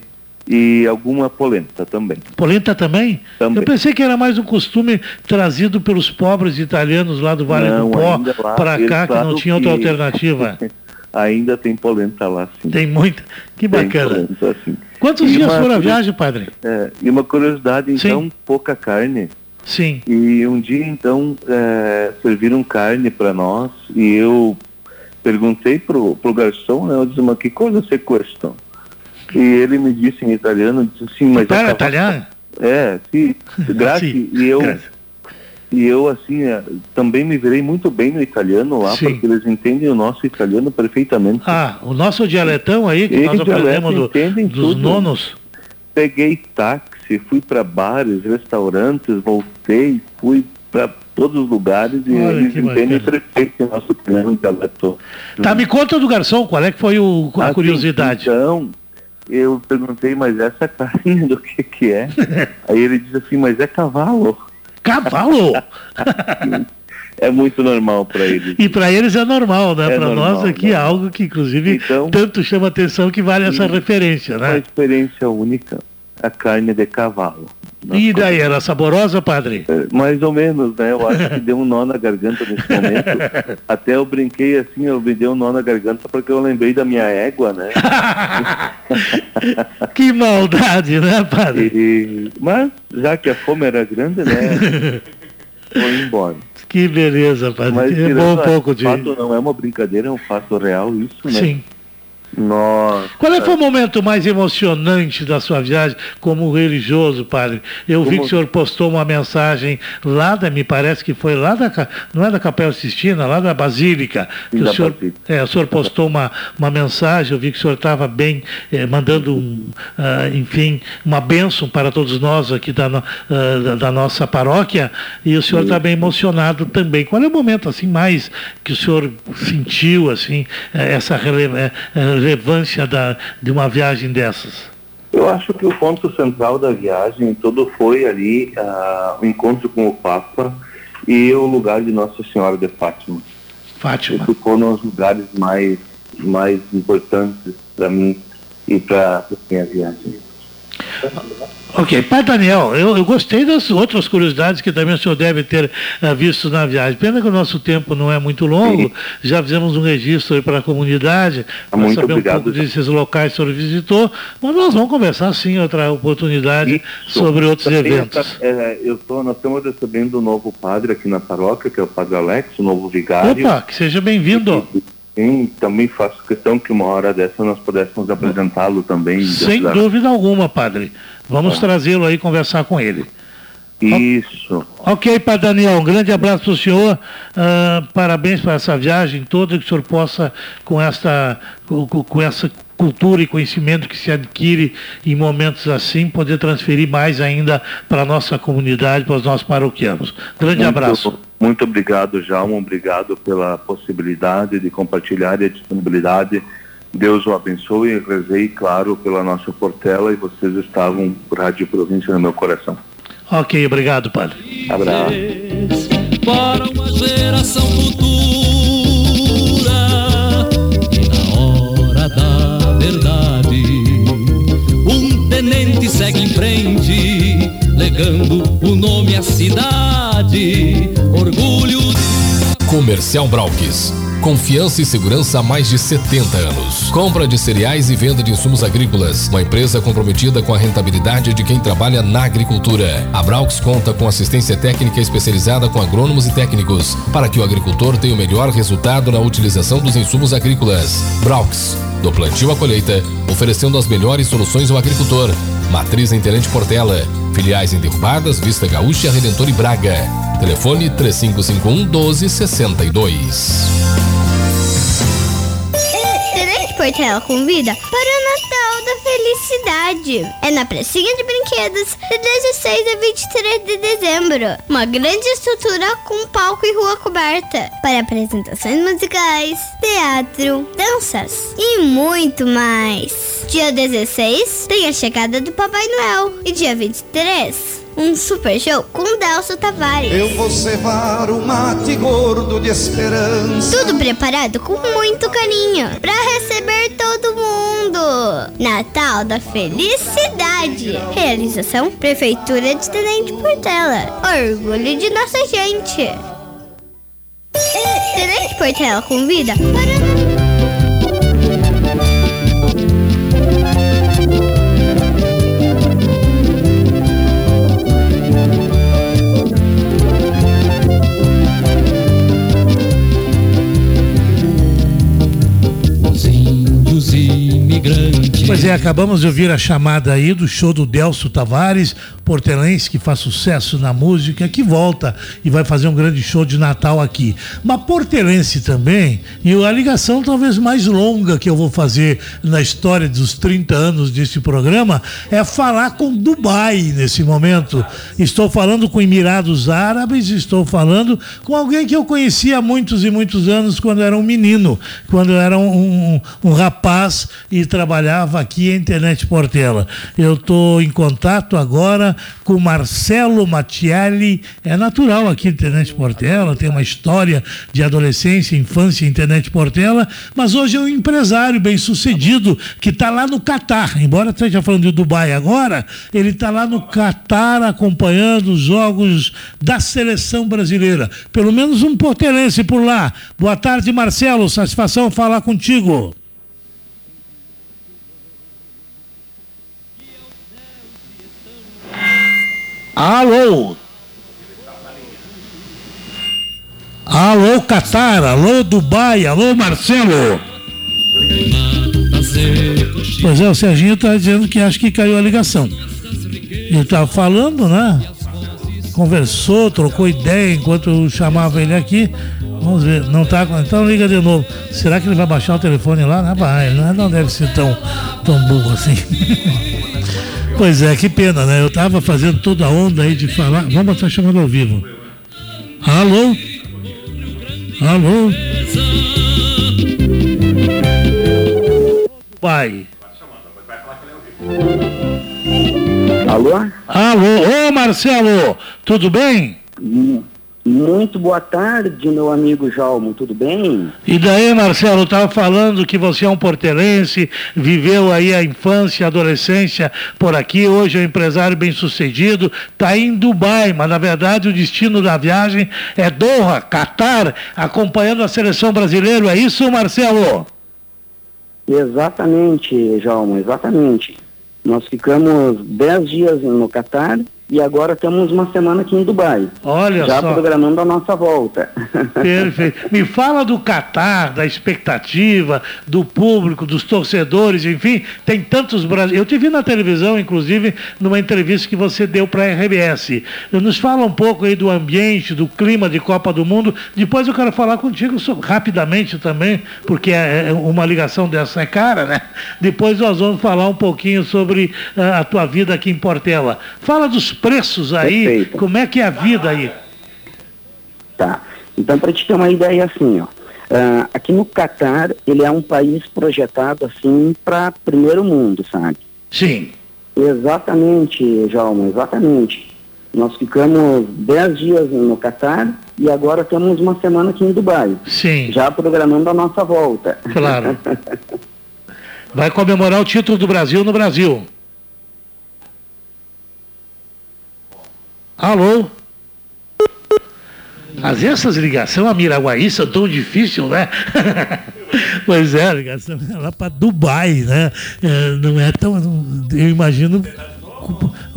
e alguma polenta também. Polenta também? também? Eu pensei que era mais um costume trazido pelos pobres italianos lá do Vale não, do Pó para cá, que não tinha outra que... alternativa. (laughs) ainda tem polenta lá, sim. Tem muita. Que bacana. Polenta, sim. Quantos e dias foram a viagem, padre? É, e uma curiosidade, então, sim. pouca carne. Sim. E um dia, então, é, serviram carne para nós e eu perguntei pro, pro garçom, né, eu disse, mas que coisa você custa? E ele me disse em italiano, disse assim, mas... Para italiano? É, sim, (laughs) grazie. e eu... Grazie e eu, assim, é, também me virei muito bem no italiano lá, Sim. porque eles entendem o nosso italiano perfeitamente. Ah, o nosso dialetão aí, que Esse nós aprendemos do, dos tudo. nonos. Peguei táxi, fui para bares, restaurantes, voltei, fui para todos os lugares e Olha, eles entendem perfeito o nosso italiano dialeto. Tá, me conta do garçom, qual é que foi o, a assim, curiosidade? Então, eu perguntei, mas essa carne do que que é? (laughs) Aí ele disse assim, mas é cavalo. Cavalo! (laughs) é muito normal para eles. E para eles é normal, né? É para nós aqui é algo que, inclusive, então, tanto chama atenção que vale essa referência, né? Uma experiência única, a carne de cavalo. E daí, era saborosa, padre? É, mais ou menos, né? Eu acho que deu um nó na garganta nesse momento. (laughs) Até eu brinquei assim, eu me dei um nó na garganta porque eu lembrei da minha égua, né? (laughs) que maldade, né, padre? E, mas, já que a fome era grande, né? (laughs) Foi embora. Que beleza, padre. Mas, é bom um pouco de. fato não é uma brincadeira, é um fato real isso, né? Sim. Nossa. Qual é foi o momento mais emocionante da sua viagem como religioso, padre? Eu como... vi que o senhor postou uma mensagem lá da, me parece que foi lá da, não é da Capela Sistina, lá da Basílica. Que o, senhor, é, o senhor postou uma, uma mensagem, eu vi que o senhor estava bem, eh, mandando, um, uh, enfim, uma bênção para todos nós aqui da, uh, da, da, nossa paróquia, e o senhor está bem emocionado também. Qual é o momento assim mais que o senhor sentiu, assim, eh, essa relevância? Relevância da, de uma viagem dessas? Eu acho que o ponto central da viagem todo foi ali uh, o encontro com o Papa e o lugar de Nossa Senhora de Fátima. Fátima. Isso foram os lugares mais, mais importantes para mim e para a minha viagem. Ok, Pai Daniel, eu, eu, gostei das outras curiosidades que também o senhor deve ter uh, visto na viagem. Pena que o nosso tempo não é muito longo, Sim. já fizemos um registro para a comunidade, para saber obrigado. um pouco desses locais que o senhor visitou, mas nós vamos conversar sim outra oportunidade Isso. sobre outros eventos. É, eu tô, nós estamos recebendo um novo padre aqui na paróquia, que é o Padre Alex, o novo vigário. Opa, que seja bem-vindo. Sim, também faço questão que uma hora dessa nós pudéssemos apresentá-lo também. Sem dúvida alguma, padre. Vamos trazê-lo aí conversar com ele. Isso. Ok, Padre Daniel, um grande abraço para o senhor. Uh, parabéns por essa viagem toda, que o senhor possa, com essa, com, com, essa cultura e conhecimento que se adquire em momentos assim, poder transferir mais ainda para a nossa comunidade, para os nossos paroquianos. Grande Muito abraço. Muito obrigado, Jalma. Obrigado pela possibilidade de compartilhar e a disponibilidade. Deus o abençoe e rezei, claro, pela nossa Portela e vocês estavam por Rádio Província no meu coração. Ok, obrigado, Padre. Abraço. Para uma geração futura e na hora da verdade, um tenente segue em frente, legando o nome à cidade orgulho. Comercial Brauques. Confiança e segurança há mais de 70 anos. Compra de cereais e venda de insumos agrícolas. Uma empresa comprometida com a rentabilidade de quem trabalha na agricultura. A Braux conta com assistência técnica especializada com agrônomos e técnicos para que o agricultor tenha o melhor resultado na utilização dos insumos agrícolas. Braux, do plantio à colheita, oferecendo as melhores soluções ao agricultor. Matriz em Tenente Portela. Filiais em Derrubadas, Vista Gaúcha, Redentor e Braga. Telefone 3551 1262. Tenente Portela convida para o Natal da Felicidade. É na pracinha de brinquedos de 16 a 23 de dezembro. Uma grande estrutura com palco e rua coberta para apresentações musicais, teatro, danças e muito mais. Dia 16 tem a chegada do Papai Noel e dia 23 um super show com Delcio Tavares. Eu vou cevar o mate gordo de esperança. Tudo preparado com muito carinho para receber todo mundo. Natal da Felicidade. Realização Prefeitura de Tenente Portela. Orgulho de nossa gente. Tenente Portela convida para poesia. Pois é, acabamos de ouvir a chamada aí do show do Delcio Tavares, portelense que faz sucesso na música, que volta e vai fazer um grande show de Natal aqui. Mas portelense também, e a ligação talvez mais longa que eu vou fazer na história dos 30 anos desse programa é falar com Dubai nesse momento. Estou falando com Emirados Árabes, estou falando com alguém que eu conhecia há muitos e muitos anos quando era um menino, quando era um, um, um rapaz e trabalhava aqui em Internet Portela. Eu estou em contato agora com Marcelo Mattielli, é natural aqui em Internet Portela, tem uma história de adolescência, infância em Internet Portela, mas hoje é um empresário bem sucedido que está lá no Catar. Embora esteja falando de Dubai agora, ele está lá no Catar acompanhando os jogos da seleção brasileira. Pelo menos um portelense por lá. Boa tarde, Marcelo. Satisfação falar contigo. Alô? Alô, Catar, alô, Dubai, alô, Marcelo. Pois é, o Serginho está dizendo que acha que caiu a ligação. Ele estava falando, né? Conversou, trocou ideia enquanto eu chamava ele aqui. Vamos ver, não tá. Então liga de novo. Será que ele vai baixar o telefone lá? Não vai, não deve ser tão, tão burro assim. (laughs) Pois é, que pena, né? Eu tava fazendo toda a onda aí de falar. Vamos estar chamando ao vivo. Alô? Alô? Pai. Alô? Alô, ô Marcelo, tudo bem? Hum. Muito boa tarde, meu amigo Jalmo, tudo bem? E daí, Marcelo, estava falando que você é um portelense, viveu aí a infância, a adolescência por aqui, hoje é um empresário bem sucedido, está em Dubai, mas na verdade o destino da viagem é Doha, Catar, acompanhando a seleção brasileira, é isso, Marcelo? Exatamente, Jalmo, exatamente. Nós ficamos 10 dias no Catar e agora temos uma semana aqui em Dubai. Olha já só. programando a nossa volta. (laughs) Perfeito. Me fala do Catar, da expectativa, do público, dos torcedores, enfim, tem tantos brasileiros. Eu te vi na televisão, inclusive, numa entrevista que você deu para a RBS. Nos fala um pouco aí do ambiente, do clima de Copa do Mundo. Depois eu quero falar contigo sobre, rapidamente também, porque é, é uma ligação dessa é cara, né? Depois nós vamos falar um pouquinho sobre uh, a tua vida aqui em Portela. Fala dos preços aí, Perfeito. como é que é a vida aí? Tá. Então, para te ter uma ideia assim, ó, uh, aqui no Catar, ele é um país projetado assim para primeiro mundo, sabe? Sim. Exatamente, Jalma, exatamente. Nós ficamos 10 dias no Catar e agora temos uma semana aqui em Dubai. Sim. Já programando a nossa volta. Claro. (laughs) Vai comemorar o título do Brasil no Brasil. Alô? Às vezes essas ligações a Miraguaí são tão difíceis, né? (laughs) pois é, a ligação é lá para Dubai, né? É, não é tão. Eu imagino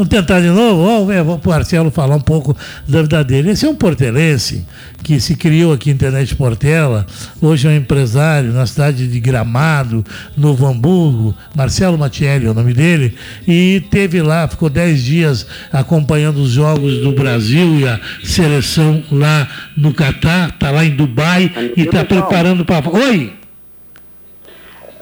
Vamos tentar de novo? Vamos o Marcelo falar um pouco da vida dele. Esse é um portelense que se criou aqui em Internet Portela, hoje é um empresário na cidade de Gramado, Novo Hamburgo, Marcelo Matielli é o nome dele, e teve lá, ficou 10 dias acompanhando os jogos do Brasil e a seleção lá no Catar, está lá em Dubai e está preparando para. Oi!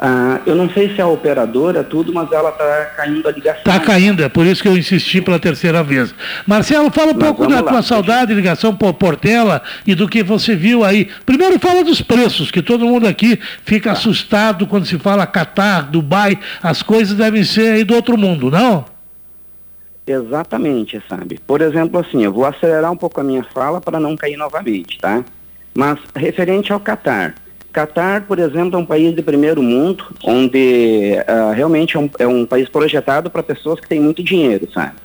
Ah, eu não sei se é a operadora, tudo, mas ela está caindo a ligação. Está caindo, é por isso que eu insisti pela terceira vez. Marcelo, fala um mas pouco da lá, tua saudade, ligação por Portela e do que você viu aí. Primeiro fala dos preços, que todo mundo aqui fica assustado quando se fala Catar, Dubai, as coisas devem ser aí do outro mundo, não? Exatamente, sabe? Por exemplo, assim, eu vou acelerar um pouco a minha fala para não cair novamente, tá? Mas referente ao Catar. Catar, por exemplo, é um país de primeiro mundo, onde uh, realmente é um, é um, país projetado para pessoas que têm muito dinheiro, sabe?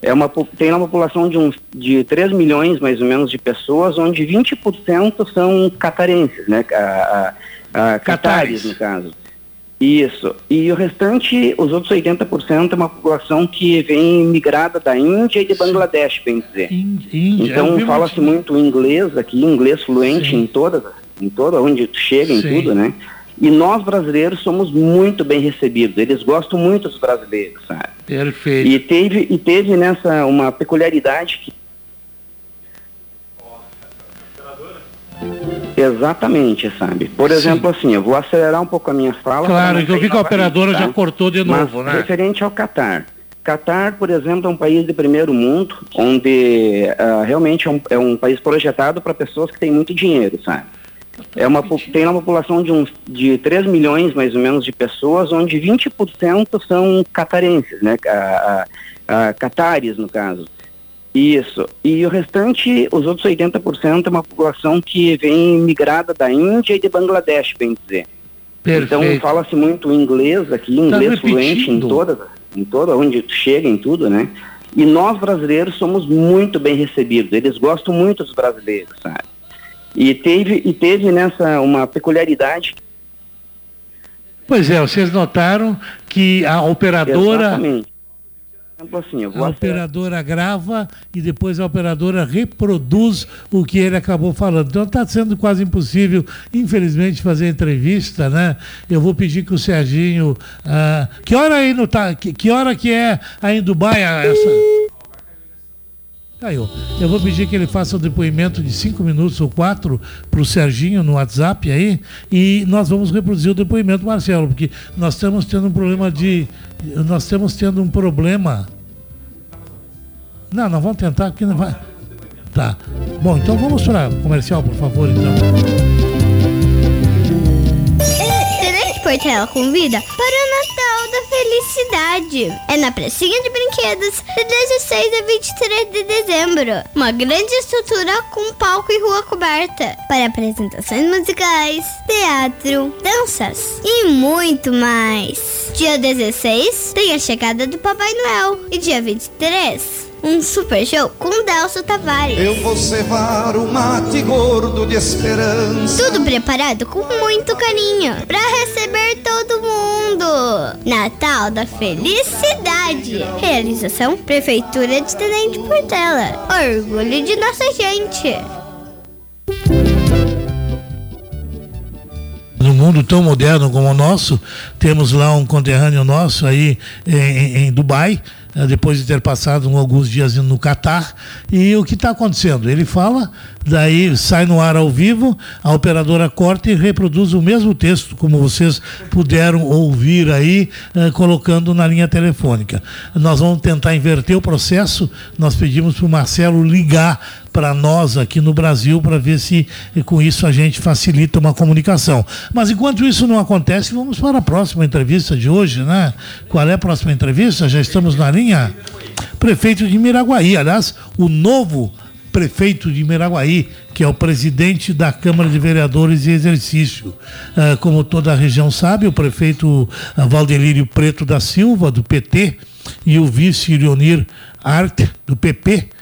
É uma, tem uma população de, uns, de 3 milhões, mais ou menos, de pessoas, onde 20% são catarenses, né? A, catares, no caso. Isso. E o restante, os outros 80% é uma população que vem migrada da Índia e de Bangladesh, bem dizer. Índia. Então fala-se muito inglês aqui, inglês fluente Sim. em todas em toda onde tu chega, em Sim. tudo, né? E nós brasileiros somos muito bem recebidos. Eles gostam muito dos brasileiros, sabe? Perfeito. E teve, e teve nessa uma peculiaridade que Exatamente, sabe? Por Sim. exemplo, assim, eu vou acelerar um pouco a minha fala. Claro, eu vi que a operadora tá? já cortou de novo, Mas, né? Referente ao Catar. Catar, por exemplo, é um país de primeiro mundo, onde uh, realmente é um, é um país projetado para pessoas que têm muito dinheiro, sabe? É uma, tem uma população de, uns, de 3 milhões, mais ou menos, de pessoas, onde 20% são catarenses, né? A, a, a, catares, no caso. Isso. E o restante, os outros 80%, é uma população que vem migrada da Índia e de Bangladesh, bem dizer. Perfeito. Então fala-se muito inglês aqui, tá inglês fluente em toda, em toda, onde chega, em tudo, né? E nós brasileiros somos muito bem recebidos. Eles gostam muito dos brasileiros, sabe? E teve, e teve nessa uma peculiaridade. Pois é, vocês notaram que a operadora. Exatamente. Assim, a operadora grava e depois a operadora reproduz o que ele acabou falando. Então está sendo quase impossível, infelizmente, fazer entrevista, né? Eu vou pedir que o Serginho. Uh, que hora aí no? Que, que hora que é aí em Dubai essa? Caiu. Eu vou pedir que ele faça um depoimento de cinco minutos ou quatro para o Serginho no WhatsApp aí e nós vamos reproduzir o depoimento, Marcelo, porque nós estamos tendo um problema de. Nós estamos tendo um problema. Não, nós vamos tentar porque não vai. Tá. Bom, então vamos para comercial, por favor, então. Portela convida para o Natal da Felicidade. É na pracinha de brinquedos de 16 a 23 de dezembro. Uma grande estrutura com palco e rua coberta para apresentações musicais, teatro, danças e muito mais. Dia 16 tem a chegada do Papai Noel e dia 23 um super show com Delcio Tavares. Eu vou cevar o mate gordo de esperança. Tudo preparado com muito carinho para receber todo mundo. Natal da Felicidade. Realização Prefeitura de Tenente Portela. Orgulho de nossa gente. no mundo tão moderno como o nosso, temos lá um conterrâneo nosso aí em, em Dubai, né, depois de ter passado alguns dias no Catar. E o que está acontecendo? Ele fala, daí sai no ar ao vivo, a operadora corta e reproduz o mesmo texto, como vocês puderam ouvir aí, eh, colocando na linha telefônica. Nós vamos tentar inverter o processo, nós pedimos para o Marcelo ligar para nós aqui no Brasil para ver se com isso a gente facilita uma comunicação. Mas enquanto isso não acontece, vamos para a próxima entrevista de hoje, né? Qual é a próxima entrevista? Já estamos na linha. Prefeito de Miraguaí, aliás, o novo prefeito de Miraguaí, que é o presidente da Câmara de Vereadores em exercício. Uh, como toda a região sabe, o prefeito uh, Valdelírio Preto da Silva, do PT, e o vice Leonir Arte, do PP,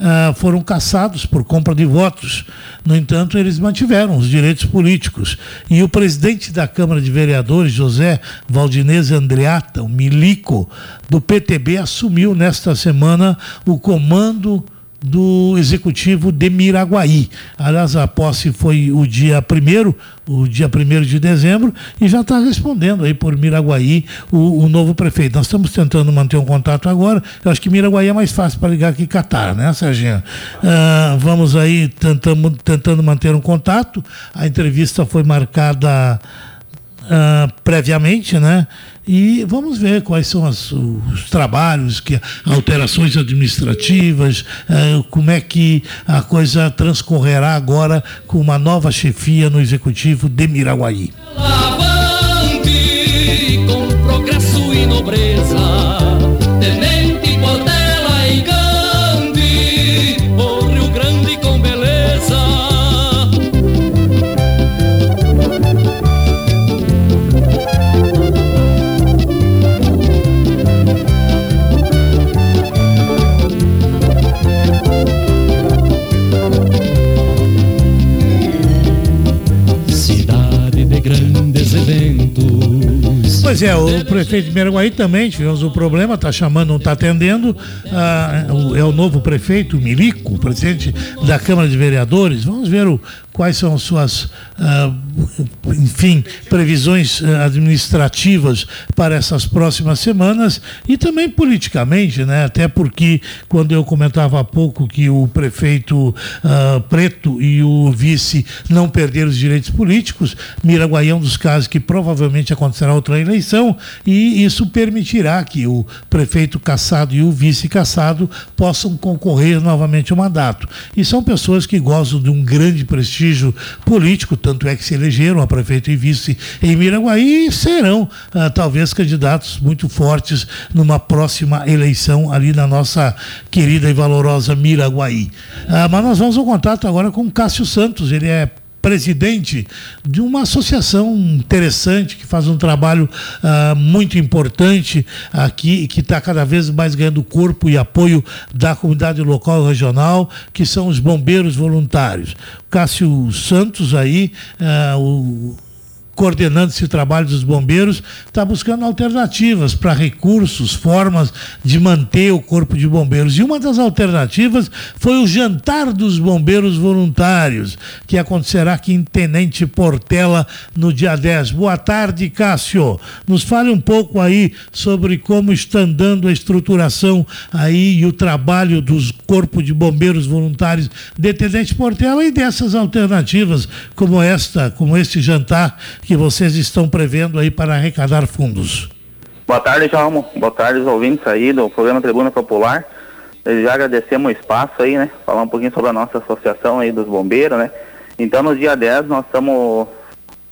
uh, foram caçados por compra de votos. No entanto, eles mantiveram os direitos políticos. E o presidente da Câmara de Vereadores, José Valdinese Andreata, o milico do PTB, assumiu nesta semana o comando do executivo de Miraguaí. Aliás, a posse foi o dia primeiro, o dia primeiro de dezembro, e já está respondendo aí por Miraguaí o, o, novo prefeito. Nós estamos tentando manter um contato agora. Eu acho que Miraguaí é mais fácil para ligar que Catar, né, Serginho? Ah, vamos aí tentando, tentando manter um contato. A entrevista foi marcada uh, previamente, né? E vamos ver quais são as, os trabalhos, que alterações administrativas, uh, como é que a coisa transcorrerá agora com uma nova chefia no executivo de Miraguaí. Pois é, o prefeito de Miraguaí também tivemos um problema, está chamando, não está atendendo. Ah, é o novo prefeito, Milico, presidente da Câmara de Vereadores. Vamos ver o, quais são as suas, uh, enfim, previsões uh, administrativas para essas próximas semanas e também politicamente, né? Até porque quando eu comentava há pouco que o prefeito uh, Preto e o vice não perderam os direitos políticos, Miraguaí é um dos casos que provavelmente acontecerá outra eleição e isso permitirá que o prefeito caçado e o vice caçado possam concorrer novamente ao mandato. E são pessoas que gozam de um grande prestígio prestígio político, tanto é que se elegeram a prefeito e vice em Miraguaí e serão ah, talvez candidatos muito fortes numa próxima eleição ali na nossa querida e valorosa Miraguaí. Ah, mas nós vamos ao contato agora com Cássio Santos, ele é presidente de uma associação interessante que faz um trabalho uh, muito importante aqui que está cada vez mais ganhando corpo e apoio da comunidade local e regional, que são os bombeiros voluntários. Cássio Santos aí, uh, o coordenando esse trabalho dos bombeiros, está buscando alternativas para recursos, formas de manter o corpo de bombeiros. E uma das alternativas foi o jantar dos bombeiros voluntários, que acontecerá aqui em Tenente Portela no dia 10. Boa tarde, Cássio. Nos fale um pouco aí sobre como está andando a estruturação aí e o trabalho dos corpos de bombeiros voluntários de Tenente Portela e dessas alternativas como esta, como este jantar que vocês estão prevendo aí para arrecadar fundos? Boa tarde, Jalmo. Boa tarde, os ouvintes aí do programa Tribuna Popular. Já agradecemos o espaço aí, né? Falar um pouquinho sobre a nossa associação aí dos bombeiros, né? Então, no dia 10, nós estamos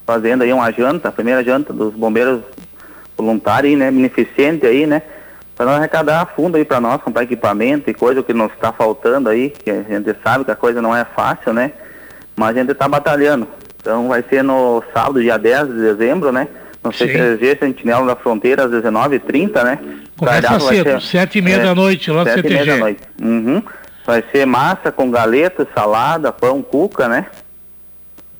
fazendo aí uma janta, a primeira janta dos bombeiros voluntários, né? Beneficente aí, né? Para arrecadar fundo aí para nós, comprar equipamento e coisa que nos está faltando aí, que a gente sabe que a coisa não é fácil, né? Mas a gente está batalhando. Então vai ser no sábado, dia 10 de dezembro, né? No CTG Sentinela da Fronteira, às 19h30, né? Começa cedo, sete e meia é, da noite, lá no CTG. Meia da noite. Uhum. Vai ser massa com galeta, salada, pão, cuca, né?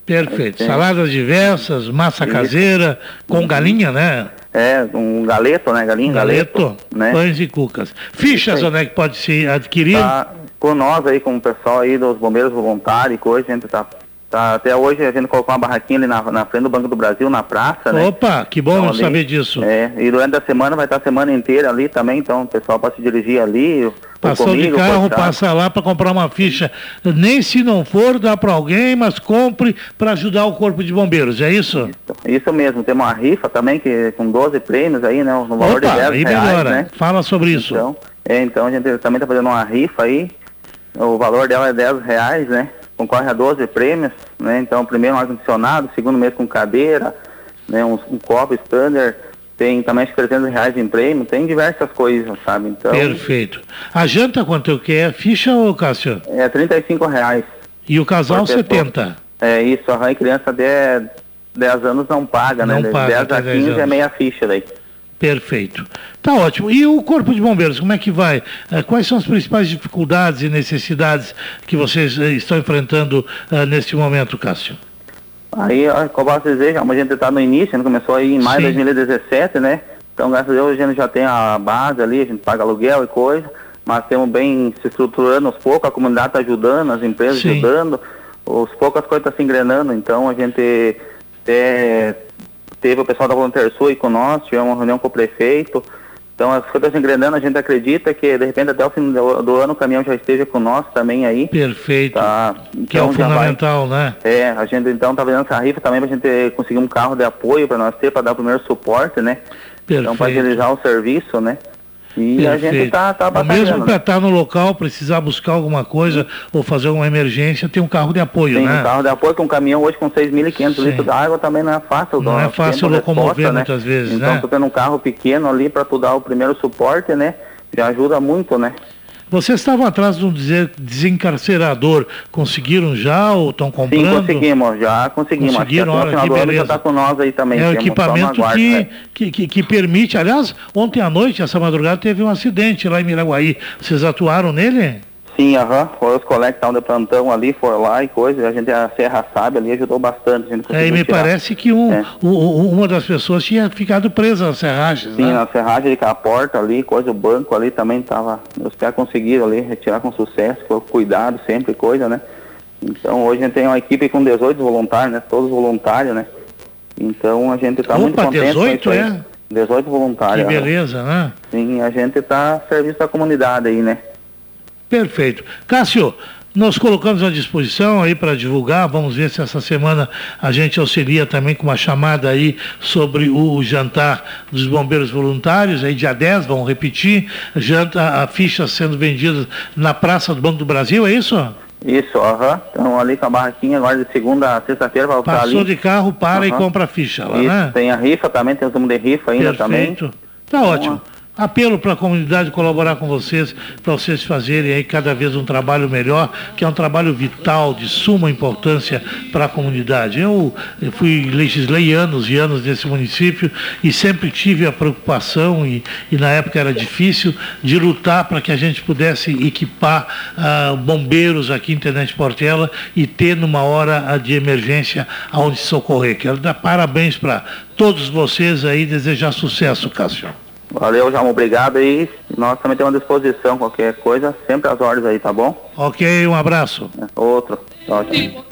Perfeito. Saladas diversas, massa Isso. caseira, com uhum. galinha, né? É, um galeto, né? Galinha, galeto. galeto né? Pães e cucas. Fichas, onde é que pode se adquirir? Tá com nós aí, com o pessoal aí dos bombeiros voluntários e coisa, a gente tá Tá, até hoje a gente colocou uma barraquinha ali na, na frente do Banco do Brasil, na praça, né? Opa, que bom então, ali, saber disso. É, e durante a semana vai estar a semana inteira ali também, então o pessoal pode se dirigir ali. Passou comigo, de carro, passa lá para comprar uma ficha. Nem se não for, dá para alguém, mas compre para ajudar o Corpo de Bombeiros, é isso? isso? Isso, mesmo, tem uma rifa também, que com 12 prêmios aí, né? No valor Opa, de 10 reais, melhora. né? Fala sobre isso. Então, é, então a gente também está fazendo uma rifa aí, o valor dela é 10 reais, né? Concorre a 12 prêmios, né? Então, primeiro um ar-condicionado, segundo mês com cadeira, né? Um, um copo standard, tem também os 300 reais em prêmio, tem diversas coisas, sabe? Então, Perfeito. A janta quanto que é? Ficha ou Cássio? É 35 reais. E o casal 70? É isso, a criança de 10 anos não paga, não né? Paga 10 a 15 é meia ficha daí. Perfeito. Tá ótimo. E o Corpo de Bombeiros, como é que vai? Eh, quais são as principais dificuldades e necessidades que vocês eh, estão enfrentando uh, neste momento, Cássio? Aí, como posso dizer, a gente está no início, a gente começou aí em maio de 2017, né? Então, graças a Deus, a gente já tem a base ali, a gente paga aluguel e coisa, mas temos bem se estruturando aos poucos, a comunidade está ajudando, as empresas Sim. ajudando, aos poucos as coisas estão tá se engrenando, então a gente é, teve o pessoal da Volunteer Sul aí com nós, tivemos uma reunião com o prefeito. Então as coisas engrenando, a gente acredita que de repente até o fim do, do, ano o caminhão já esteja com nós também aí. Perfeito. Tá? Então, que é o fundamental, vai, né? É, a gente então tá fazendo essa rifa também para a gente conseguir um carro de apoio para nós ter, para dar o primeiro suporte, né? Perfeito. Então para agilizar o serviço, né? E Perfeito. a gente está tá batalhando. Mesmo para estar né? tá no local, precisar buscar alguma coisa ou fazer alguma emergência, tem um carro de apoio, Sim, né? um carro de apoio com um caminhão hoje com 6.500 litros de água também não é fácil. Não é fácil locomover resposta, né? muitas vezes, então, né? Então, tendo um carro pequeno ali para tu dar o primeiro suporte, né? Já ajuda muito, né? Vocês estavam atrás de um desencarcerador. Conseguiram já ou estão comprando? Sim, conseguimos, já conseguimos. Conseguiram, olha que beleza. já está com nós aí também. É o equipamento guarda, que, né? que, que, que, permite. Aliás, ontem à noite, essa madrugada, teve um acidente lá em Miraguaí. Vocês atuaram nele? Sim, aham. Uhum. Foi os colegas que estavam de plantão ali, foram lá e coisa. A gente, a Serra sabe ali, ajudou bastante. é, e me tirar. parece que um, é. uma das pessoas tinha ficado presa nas serragens, Sim, né? na serragem com a porta ali, coisa, o banco ali também estava. Os pés conseguiram ali retirar com sucesso, com cuidado sempre, coisa, né? Então hoje a gente tem uma equipe com 18 voluntários, né? Todos voluntários, né? Então a gente está muito contente. 18 é? 18 voluntários. Que beleza, né? Sim, a gente está a serviço da comunidade aí, né? Perfeito. Cássio, nós colocamos à disposição aí para divulgar, vamos ver se essa semana a gente auxilia também com uma chamada aí sobre o jantar dos bombeiros voluntários, aí dia 10, vamos repetir, janta, a ficha sendo vendida na Praça do Banco do Brasil, é isso? Isso, aham. Então ali com a barraquinha agora de segunda a sexta-feira para ficar ali. Passou de carro, para e Aham. compra a ficha lá, Isso, né? tem a rifa também, tem o sumo de rifa ainda também. Perfeito. Tá ótimo. Apelo para a comunidade colaborar com vocês, para vocês fazerem aí cada vez um trabalho melhor, que é um trabalho vital, de suma importância para a comunidade. Eu, fui, legislei anos e anos nesse município e sempre tive a preocupação, e, e na época era difícil, de lutar para que a gente pudesse equipar ah, bombeiros aqui em Tenente Portela e ter numa hora de emergência aonde socorrer. Quero dar parabéns para todos vocês aí, desejar sucesso, Cássio. Valeu, João, obrigado aí. Nós também temos à disposição qualquer coisa, sempre às ordens aí, tá bom? Ok, um abraço. Outro. Tchau, tchau.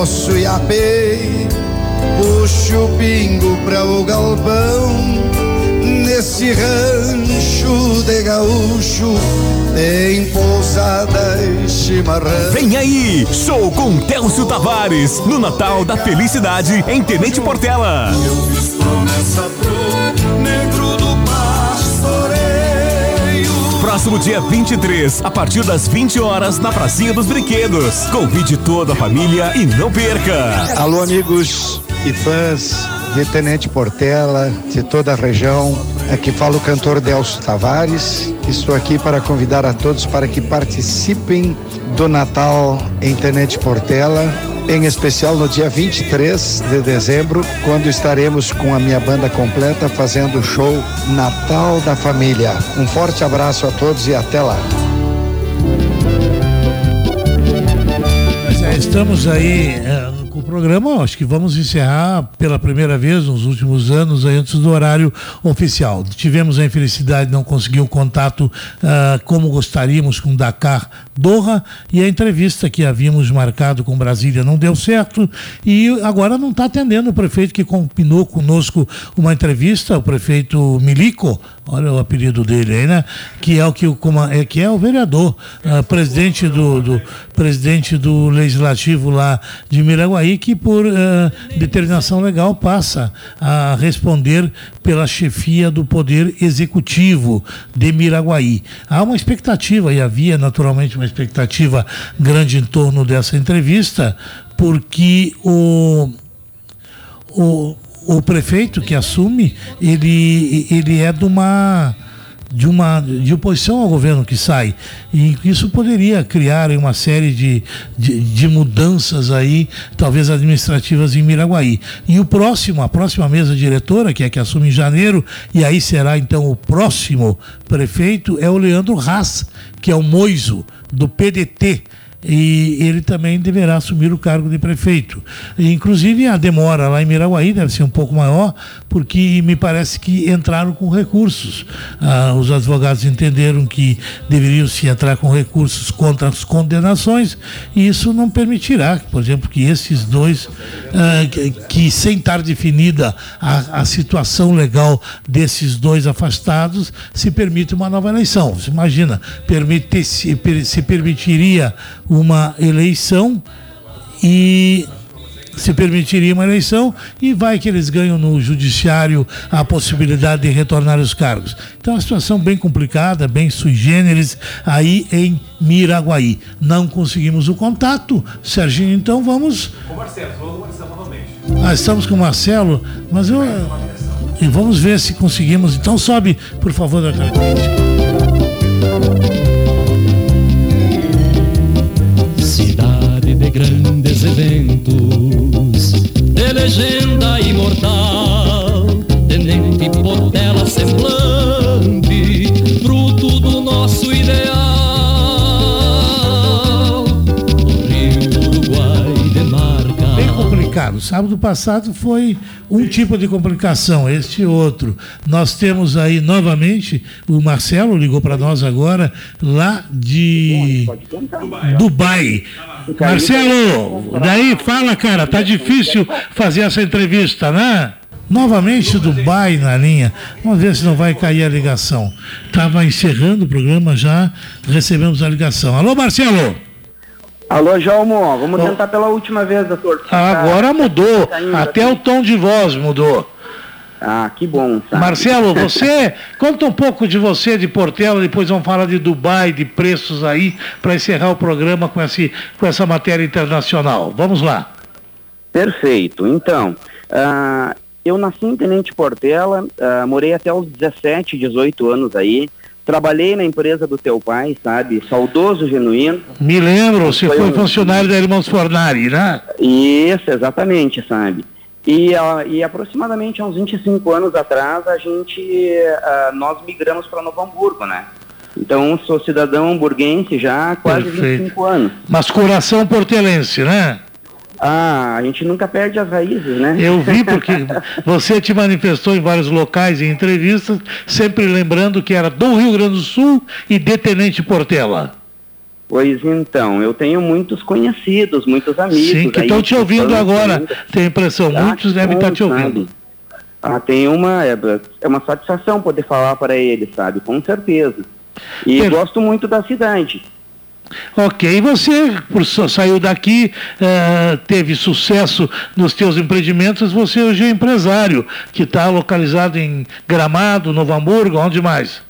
Moço e apei, puxe o pingo pra o galpão. Nesse rancho de gaúcho tem pousada e chimarrão. Vem aí, show com Télcio Tavares, no Natal da Felicidade, em Tenente Portela. Eu fiz promessa pro Próximo dia 23, a partir das 20 horas, na Pracinha dos Brinquedos. Convide toda a família e não perca. Alô, amigos e fãs de Tenente Portela, de toda a região. Aqui fala o cantor Delcio Tavares. Estou aqui para convidar a todos para que participem do Natal em Tenente Portela, em especial no dia 23 de dezembro, quando estaremos com a minha banda completa fazendo o show Natal da Família. Um forte abraço a todos e até lá. Pois é, estamos aí é, programa, acho que vamos encerrar pela primeira vez nos últimos anos, antes do horário oficial. Tivemos a infelicidade de não conseguir o contato ah, como gostaríamos com Dakar Doha e a entrevista que havíamos marcado com Brasília não deu certo e agora não está atendendo o prefeito que combinou conosco uma entrevista, o prefeito Milico, olha o apelido dele aí, né? Que é o que o é, que é o vereador, ah, presidente do, do presidente do legislativo lá de Miraguaí, que por ah, determinação legal passa a responder pela chefia do poder executivo de Miraguaí. Há uma expectativa e havia naturalmente uma expectativa grande em torno dessa entrevista, porque o o, o prefeito que assume, ele, ele é de uma de uma de oposição ao governo que sai. E isso poderia criar uma série de, de, de mudanças aí talvez administrativas em Miraguaí. E o próximo a próxima mesa diretora que é que assume em janeiro e aí será então o próximo prefeito é o Leandro Haas que é o Moiso do PDT e ele também deverá assumir o cargo de prefeito. E, inclusive a demora lá em Miraguaí deve ser um pouco maior, porque me parece que entraram com recursos. Ah, os advogados entenderam que deveriam se entrar com recursos contra as condenações, e isso não permitirá, por exemplo, que esses dois, ah, que, que sem estar definida a, a situação legal desses dois afastados, se permite uma nova eleição. Você imagina, permite, se, se permitiria uma eleição e se permitiria uma eleição e vai que eles ganham no judiciário a possibilidade de retornar os cargos. Então é uma situação bem complicada, bem sui generis aí em Miraguaí. Não conseguimos o contato. Serginho, então vamos. Ah, estamos com o Marcelo, mas eu. E vamos ver se conseguimos. Então sobe, por favor, da de grandes eventos, de legenda imortal, tenente Portela semblante, fruto do nosso ideal. O Rio Uruguai demarca. Bem complicado. Sábado passado foi um tipo de complicação, este outro. Nós temos aí novamente, o Marcelo ligou para nós agora, lá de Dubai. Marcelo, daí fala, cara, tá difícil fazer essa entrevista, né? Novamente Dubai na linha. Vamos ver se não vai cair a ligação. Estava encerrando o programa já, recebemos a ligação. Alô, Marcelo? Alô, Jalmo, vamos tentar pela última vez, doutor. Agora mudou. Até o tom de voz mudou. Ah, que bom. sabe? Marcelo, (laughs) você conta um pouco de você, de Portela, depois vamos falar de Dubai, de preços aí, para encerrar o programa com, esse, com essa matéria internacional. Vamos lá. Perfeito. Então, ah, eu nasci em Tenente Portela, ah, morei até os 17, 18 anos aí. Trabalhei na empresa do teu pai, sabe? Saudoso genuíno. Me lembro, você foi, um- funcionário da Irmãos Fornari, né? Isso, exatamente, sabe? E, ah, e aproximadamente há uns 25 anos atrás, a gente, ah, nós migramos para Novo Hamburgo, né? Então, sou cidadão hamburguense já há quase Perfeito. 25 anos. Mas coração portelense, né? Ah, a gente nunca perde as raízes, né? Eu vi (laughs) porque você te manifestou em vários locais e entrevistas, sempre lembrando que era do Rio Grande do Sul e de Tenente Portela. Pois então, eu tenho muitos conhecidos, muitos amigos. Sim, que estão te ouvindo agora. ainda. Tenho a impressão, Ah, muitos devem estar te ouvindo. sabe? Ah, tem uma, é, é uma satisfação poder falar para eles, sabe? Com certeza. E gosto muito da cidade. Ok, você saiu daqui, eh, teve sucesso nos teus empreendimentos, você hoje é empresário, que está localizado em Gramado, Novo Hamburgo, onde mais?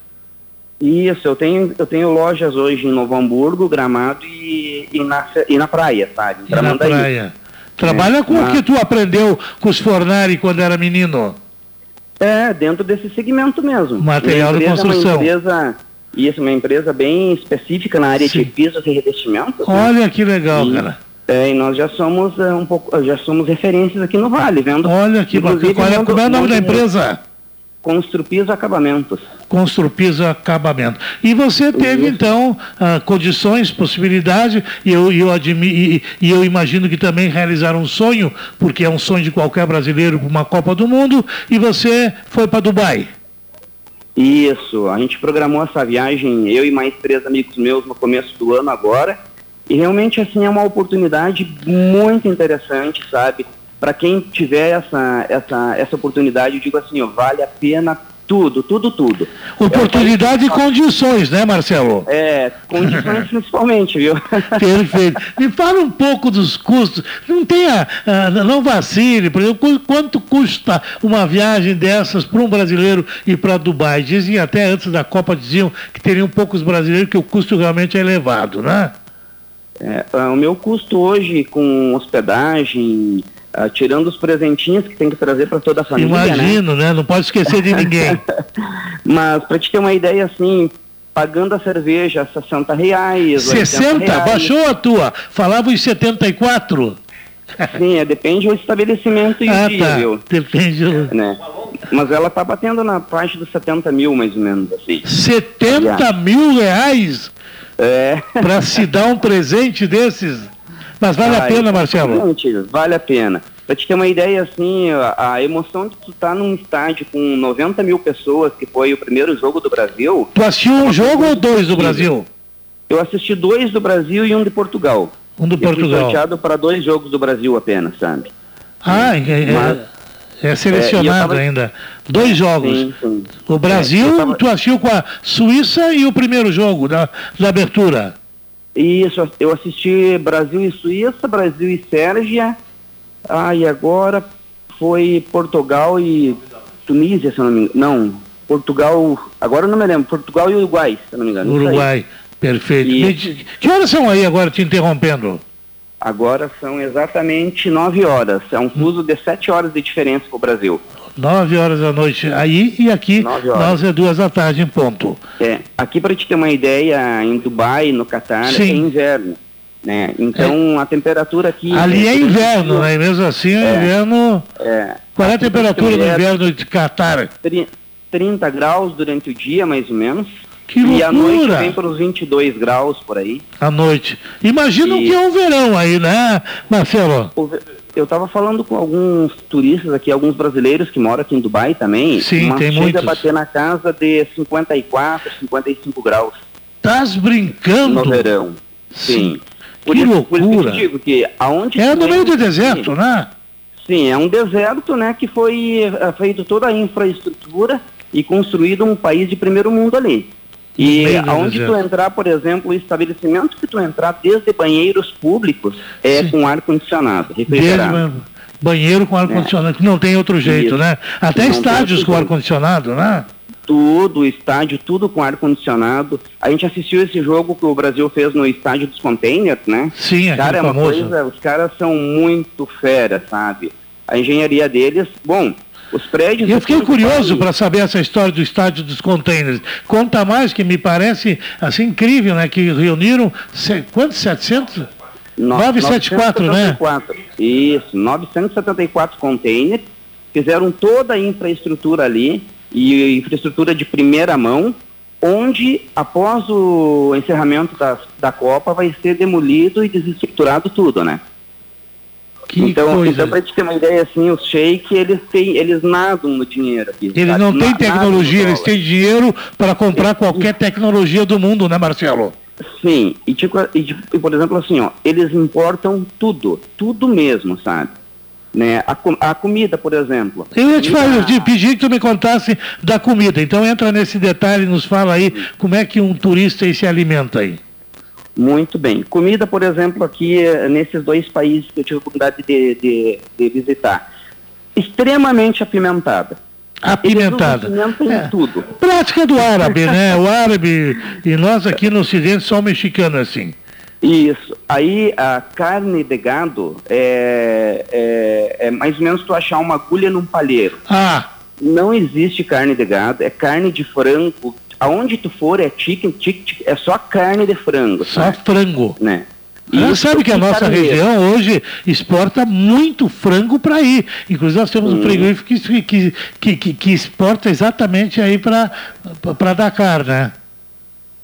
Isso, eu tenho, eu tenho lojas hoje em Novo Hamburgo, Gramado e, e, na, e na praia, sabe? E na praia. Trabalha É, com o na- que tu aprendeu com os Fornari quando era menino? É, dentro desse segmento mesmo. Material de empresa construção. É uma empresa, isso, uma empresa bem específica na área de pisos e revestimentos. né? Olha que legal, E- cara. É, e nós já somos é, um pouco, já somos referências aqui no Vale, vendo? Olha que bacana. Qual é, como é o nome da empresa? Construpiso Acabamentos. Construpiso Acabamento. E você teve, então, ah, condições, possibilidade, e eu, eu, admi, e, e eu imagino que também realizaram um sonho, porque é um sonho de qualquer brasileiro para uma Copa do Mundo, e você foi para Dubai. Isso, a gente programou essa viagem, eu e mais três amigos meus, no começo do ano agora. E realmente, assim, é uma oportunidade muito interessante, sabe? Para quem tiver essa, essa, essa oportunidade, eu digo assim, ó, vale a pena tudo, tudo, tudo. Oportunidade e condições, né, Marcelo? É, condições (laughs) principalmente, viu? Perfeito. Me fala um pouco dos custos. Não tenha, não vacile, por exemplo, qu- quanto custa uma viagem dessas para um brasileiro ir para Dubai? Dizem até antes da Copa diziam que teriam poucos brasileiros que o custo realmente é elevado, né? É, o meu custo hoje com hospedagem, ah, tirando os presentinhos que tem que trazer para toda a família, né? Imagino, né? Não pode esquecer de ninguém. (laughs) Mas para te ter uma ideia assim, pagando a cerveja 60 reais, 80 60? reais. Baixou a tua? Falava em 74? Sim, é, depende do estabelecimento e Ah, o dia, tá. viu? Depende. do- Né? Mas ela tá batendo na parte dos 70 mil, mais ou menos, assim. 70 mil reais É. para se dar um presente desses? Mas vale a Ah, pena, Marcelo? exatamente, Vale a pena. Pra te ter uma ideia, assim, a, a emoção de tu estar num estádio com 90 mil pessoas, que foi o primeiro jogo do Brasil. Tu assistiu um jogo ou dois do Brasil? Eu assisti dois do Brasil e um de Portugal. Um do Eu fui Portugal. sorteado para dois jogos do Brasil apenas, sabe? Ah, é, é- Mas- é selecionado É, e eu tava- ainda. Dois jogos. Sim, sim. O Brasil, É, tava- tu assistiu com a Suíça e o primeiro jogo da, da abertura. Isso, eu assisti Brasil e Suíça, Brasil e Sérvia. Ah, e agora foi Portugal e Tunísia, se eu não me engano. Não, Portugal, agora eu não me lembro, Portugal e Uruguai, se eu não me engano. Uruguai. Perfeito. E- Que horas são aí agora, te interrompendo? Agora são exatamente nove horas. É um fuso de sete horas de diferença para o Brasil. Nove horas da noite aí e aqui nós é duas da tarde em ponto. É, aqui para te ter uma ideia, em Dubai, no Catar, Sim. é inverno. Né? Então a temperatura aqui. Ali é inverno, né? E mesmo assim é inverno. É, Qual é a temperatura do é inverno de Catar? tri- 30 graus durante o dia, mais ou menos. Que E à noite loucura! vem para os 22 graus por aí. À noite. Imagino E- que é um verão aí, né, Marcelo? O Eu estava falando com alguns turistas aqui, alguns brasileiros que moram aqui em Dubai também. Sim, mas tem chega muitos. a bater na casa de 54, 55 graus Estás brincando? no verão. Sim. Por Que isso, por isso que eu loucura. te digo que aonde É no meio do deserto, né? Sim, é um deserto, né, que foi é, feito toda a infraestrutura e construído um país de primeiro mundo ali. E aonde tu deserto. entrar, por exemplo, o estabelecimento que tu entrar, desde banheiros públicos, é com ar-condicionado, refrigerado. ba- banheiro com ar-condicionado, que não tem outro jeito, Isso. né? Até Não estádios com ar-condicionado, né? Tudo, estádio, tudo com ar-condicionado. A gente assistiu esse jogo que o Brasil fez no estádio dos containers, né? Sim, Cara, é uma famoso. coisa, os caras são muito fera, sabe? A engenharia deles, bom, os prédios... E eu fiquei curioso para saber essa história do estádio dos containers. Conta mais, que me parece assim incrível, né? Que reuniram quantos? 700? No- 974, né? 974. Isso, 974 containers, fizeram toda a infraestrutura ali, e infraestrutura de primeira mão, onde, após o encerramento da, da Copa, vai ser demolido e desestruturado tudo, né? Que então, coisa. então para te ter uma ideia, assim, os shake, eles, têm, eles nadam no dinheiro aqui. Eles não têm tecnologia, eles têm dinheiro para comprar qualquer tecnologia do mundo, né, Marcelo? Sim, e, tipo, e, por exemplo assim, ó, eles importam tudo, tudo mesmo, sabe? Né? A, co- a comida, por exemplo. Eu ia te falar, eu pedi que tu me contasse da comida. Então entra nesse detalhe e nos fala aí como é que um turista se alimenta aí. Muito bem. Comida, por exemplo, aqui eh, nesses dois países que eu tive a oportunidade de, de, de visitar, extremamente apimentada. Apimentada. É. tudo. Prática do árabe, né? O árabe e nós aqui no Ocidente só mexicano assim. Isso. Aí a carne de gado é, é, é mais ou menos tu achar uma agulha num palheiro. Ah, Não existe carne de gado, é carne de frango. Aonde tu for é chicken, chicken, chicken, é só carne de frango. só frango. Né? Ela Isso sabe que a nossa região hoje exporta muito frango para aí. Inclusive nós temos um frigorífico que, que, que, que, que exporta exatamente aí para Dakar, né?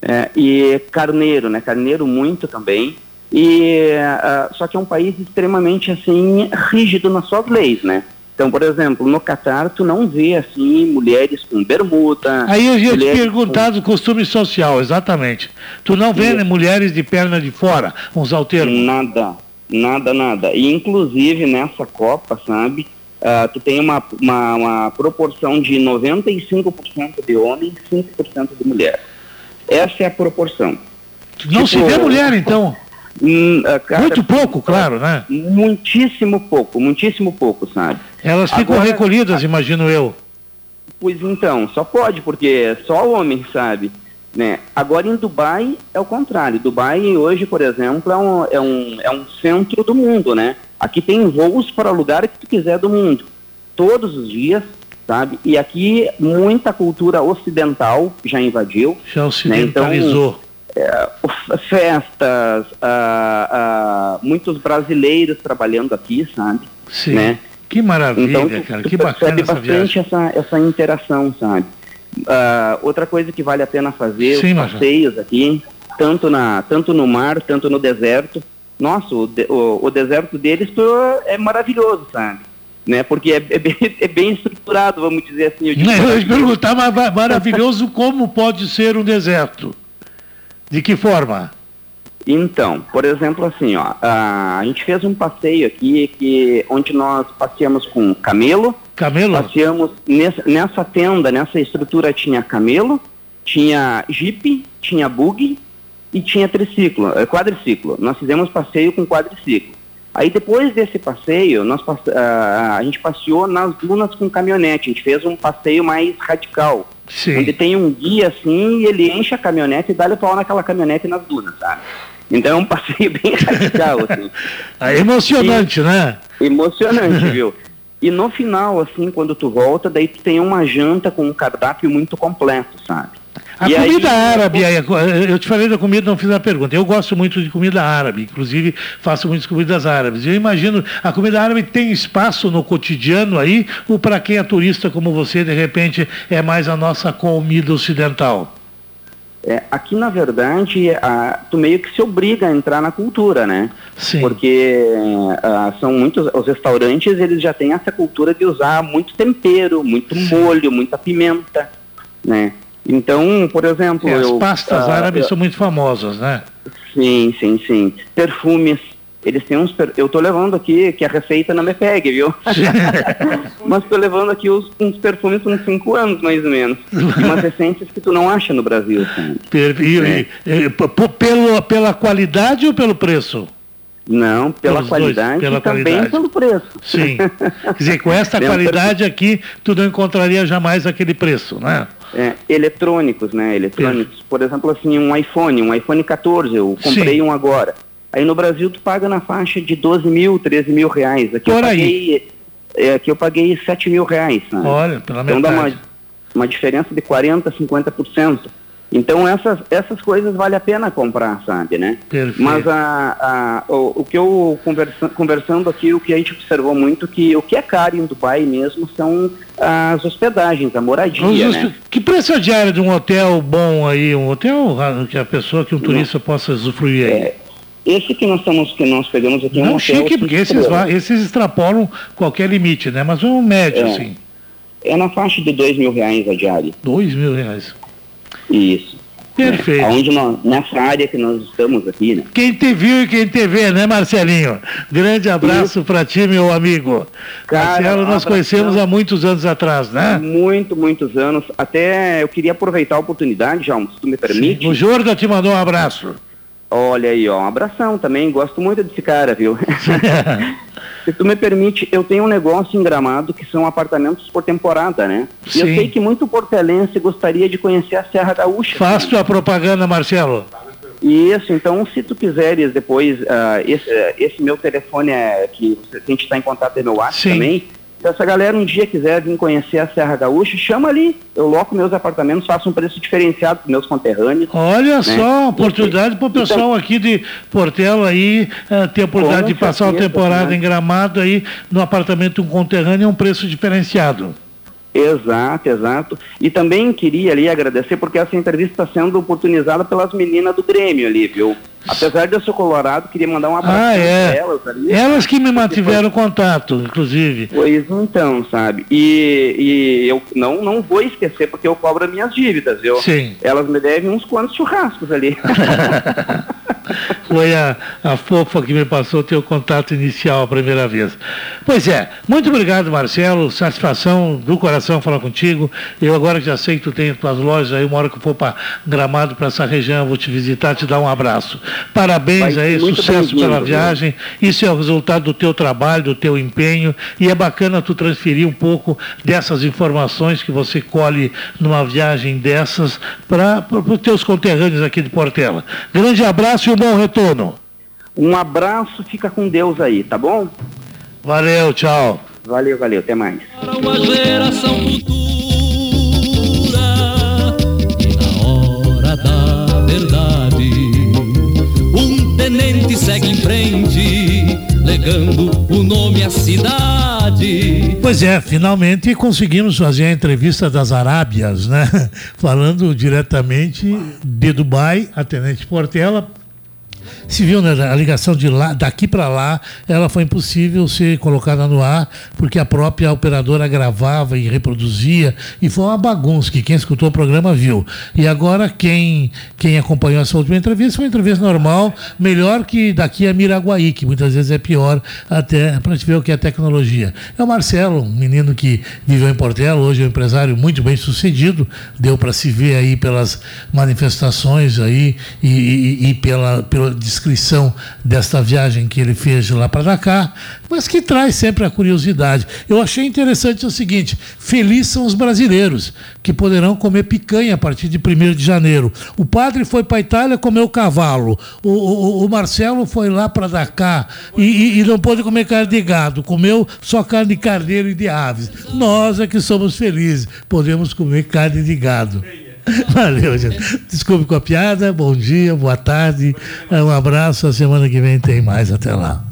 É, e carneiro, né? Carneiro muito também. E ah, só que é um país extremamente assim rígido nas suas leis, né? Então, por exemplo, no Catar tu não vê assim mulheres com bermuda. Aí eu ia te mulheres perguntar do costume social, exatamente. Tu não vê né, mulheres de perna de fora, com termo. nada, nada, nada. E inclusive nessa Copa, sabe? ah, tu tem uma, uma, uma proporção de 95% de homens e 5% de mulher. Essa é a proporção. Não se Tipo, vê mulher, então. Hum, ah, cara, Muito pouco, claro, né? Muitíssimo pouco, muitíssimo pouco, sabe? Elas ficam Agora- recolhidas, imagino eu. Pois então, só pode, porque é só homem, sabe? Né? Agora em Dubai é o contrário. Dubai hoje, por exemplo, é um, é, um, é um centro do mundo, né? Aqui tem voos para o lugar que tu quiser do mundo. Todos os dias, sabe? E aqui muita cultura ocidental já invadiu. Já né? ocidentalizou. é, o- festas, ah, ah, muitos brasileiros trabalhando aqui, sabe? Sim. Né? Que maravilha, Então, tu, cara. tu Que bacana essa bastante viagem. essa, essa interação, sabe? Ah, outra coisa que vale a pena fazer, Sim, os Marcelo. passeios aqui, tanto, na, tanto no mar, tanto no deserto. Nossa, o, de- o, o deserto deles é maravilhoso, sabe? Né? Porque é, é bem, (laughs) é bem estruturado, vamos dizer assim. Eu digo Não, eu ia te perguntar, maravilhoso como pode ser um deserto? De que forma? Então, por exemplo, assim, ó, a, a gente fez um passeio aqui que, onde nós passeamos com camelo. Camelo? Passeamos nessa, nessa tenda, nessa estrutura tinha camelo, tinha jipe, tinha buggy e tinha triciclo, eh, quadriciclo. Nós fizemos passeio com quadriciclo. Aí depois desse passeio, nós, passe- ah, a gente passeou nas dunas com caminhonete. A gente fez um passeio mais radical. Sim. Onde tem um guia assim e ele enche a caminhonete e dá-lhe pau naquela caminhonete nas dunas, sabe? Então é um passeio (laughs) bem radical, assim. (laughs) É emocionante, né? Emocionante, (laughs) viu? E no final, assim, quando tu volta, daí tu tem uma janta com um cardápio muito completo, sabe? A E aí- comida árabe, aí, eu te falei da comida, não fiz a pergunta. Eu gosto muito de comida árabe, inclusive faço muitas comidas árabes. Eu imagino, a comida árabe tem espaço no cotidiano aí, ou para quem é turista como você, de repente, é mais a nossa comida ocidental? É, aqui, na verdade, a, tu meio que se obriga a entrar na cultura, né? Sim. Porque ah, são muitos, os restaurantes, eles já têm essa cultura de usar muito tempero, muito molho, muita pimenta, né? Então, por exemplo... É, as eu, pastas ah, árabes eu- são muito famosas, né? Sim, sim, sim. Perfumes, Eles têm uns. per- Eu tô levando aqui, que a receita não me pegue, viu? (laughs) Mas tô levando aqui os, uns perfumes com 5 anos, mais ou menos. E umas essências que tu não acha no Brasil, sabe? Per- e- É. e- e- pelo, pela qualidade ou pelo preço? Não, pela Pelos dois, qualidade pela e também qualidade. pelo preço. Sim. (laughs) Quer dizer, com essa qualidade aqui, tu não encontraria jamais aquele preço, né? É, eletrônicos, né? Eletrônicos. Por exemplo, assim, um iPhone, um iPhone 14, eu comprei Sim. um agora. Aí no Brasil tu paga na faixa de 12 mil, 13 mil reais. Aqui Por eu aí. paguei. É, aqui eu paguei 7 mil reais. sabe? Olha, pela Então dá uma, metade. uma diferença de 40%, 50%. Então essas, essas coisas vale a pena comprar, sabe, né? Perfeito. Mas a, a- o, o que eu conversa, conversando aqui, o que a gente observou muito, que o que é caro em Dubai mesmo são as hospedagens, a moradia, Os- né? Que preço é a diária de um hotel bom aí? Um hotel que a pessoa, que um turista possa usufruir aí? Esse que nós estamos, que nós pegamos aqui é um Não hotel chique, porque esses, esses extrapolam qualquer limite, né? Mas um médio, É. assim. É na faixa de dois mil reais a diária. Dois mil reais. Isso. Perfeito. É, aonde nós, nessa área que nós estamos aqui, né? Quem te viu e quem te vê, né, Marcelinho? Grande abraço para ti, meu amigo. Cara, Marcelo, nós abração. conhecemos há muitos anos atrás, né? Muito, muitos anos. Até eu queria aproveitar a oportunidade, Jalmo, se tu me permite. O Jorda te mandou um abraço. Olha aí, ó, um abração também. Gosto muito desse cara, viu? (laughs) Se tu me permite, eu tenho um negócio em Gramado que são apartamentos por temporada, né? E eu Sim. sei que muito portelense gostaria de conhecer a Serra Gaúcha. Faz tua propaganda, Marcelo. Isso, então se tu quiseres depois, ah, esse, esse meu telefone é que você- a gente está em contato é meu WhatsApp Sim. também. Se essa galera um dia quiser vir conhecer a Serra Gaúcha, chama ali. Eu loco meus apartamentos, faço um preço diferenciado para meus conterrâneos. Olha né? só, oportunidade para o pessoal aqui de Portela aí eh, ter a oportunidade de passar a temporada né? em Gramado aí no apartamento um conterrâneo a um preço diferenciado. Exato, exato. E também queria ali agradecer porque essa entrevista está sendo oportunizada pelas meninas do Grêmio ali, viu? Apesar de eu ser colorado, queria mandar um abraço Ah, é. para elas ali. Elas que me mantiveram contato, inclusive. Pois então, sabe? E, e eu não, não vou esquecer porque eu cobro as minhas dívidas, viu? Sim. Elas me devem uns quantos churrascos ali. (laughs) Foi a, a fofa que me passou o teu contato inicial a primeira vez. Pois é, muito obrigado, Marcelo. Satisfação do coração falar contigo. Eu agora que já sei que tu tem as tuas lojas aí, uma hora que eu for para Gramado, para essa região, eu vou te visitar, te dar um abraço. Parabéns Vai aí, sucesso pela viagem. Isso é o resultado do teu trabalho, do teu empenho. E é bacana tu transferir um pouco dessas informações que você colhe numa viagem dessas para os teus conterrâneos aqui de Portela. Grande abraço e bom retorno. um abraço, fica com Deus aí, tá bom? Valeu, tchau. Valeu, valeu, até mais. Para uma geração futura e na hora da verdade um tenente segue em frente legando o nome à cidade Pois é, finalmente conseguimos fazer a entrevista das Arábias, né? (laughs) Falando diretamente de Dubai, a Tenente Portela. Se viu, né, a ligação de lá, daqui para lá, ela foi impossível ser colocada no ar, porque a própria operadora gravava e reproduzia, e foi uma bagunça, que quem escutou o programa viu. E agora, quem, quem acompanhou essa última entrevista, foi uma entrevista normal, melhor que daqui a Miraguaí, que muitas vezes é pior, até para gente ver o que é tecnologia. É o Marcelo, um menino que viveu em Portela, hoje é um empresário muito bem sucedido, deu para se ver aí pelas manifestações aí e, e- e pela, pela descrição desta viagem que ele fez de lá para Dakar, mas que traz sempre a curiosidade. Eu achei interessante o seguinte: felizes são os brasileiros que poderão comer picanha a partir de 1 de janeiro. O padre foi para a Itália comeu cavalo. O, o- o Marcelo foi lá para Dakar e, e- e não pôde comer carne de gado, comeu só carne de carneiro e de aves. Nós é que somos felizes, podemos comer carne de gado. (laughs) Valeu, gente. Desculpe com a piada. Bom dia, boa tarde. Um abraço. A semana que vem tem mais. Até lá.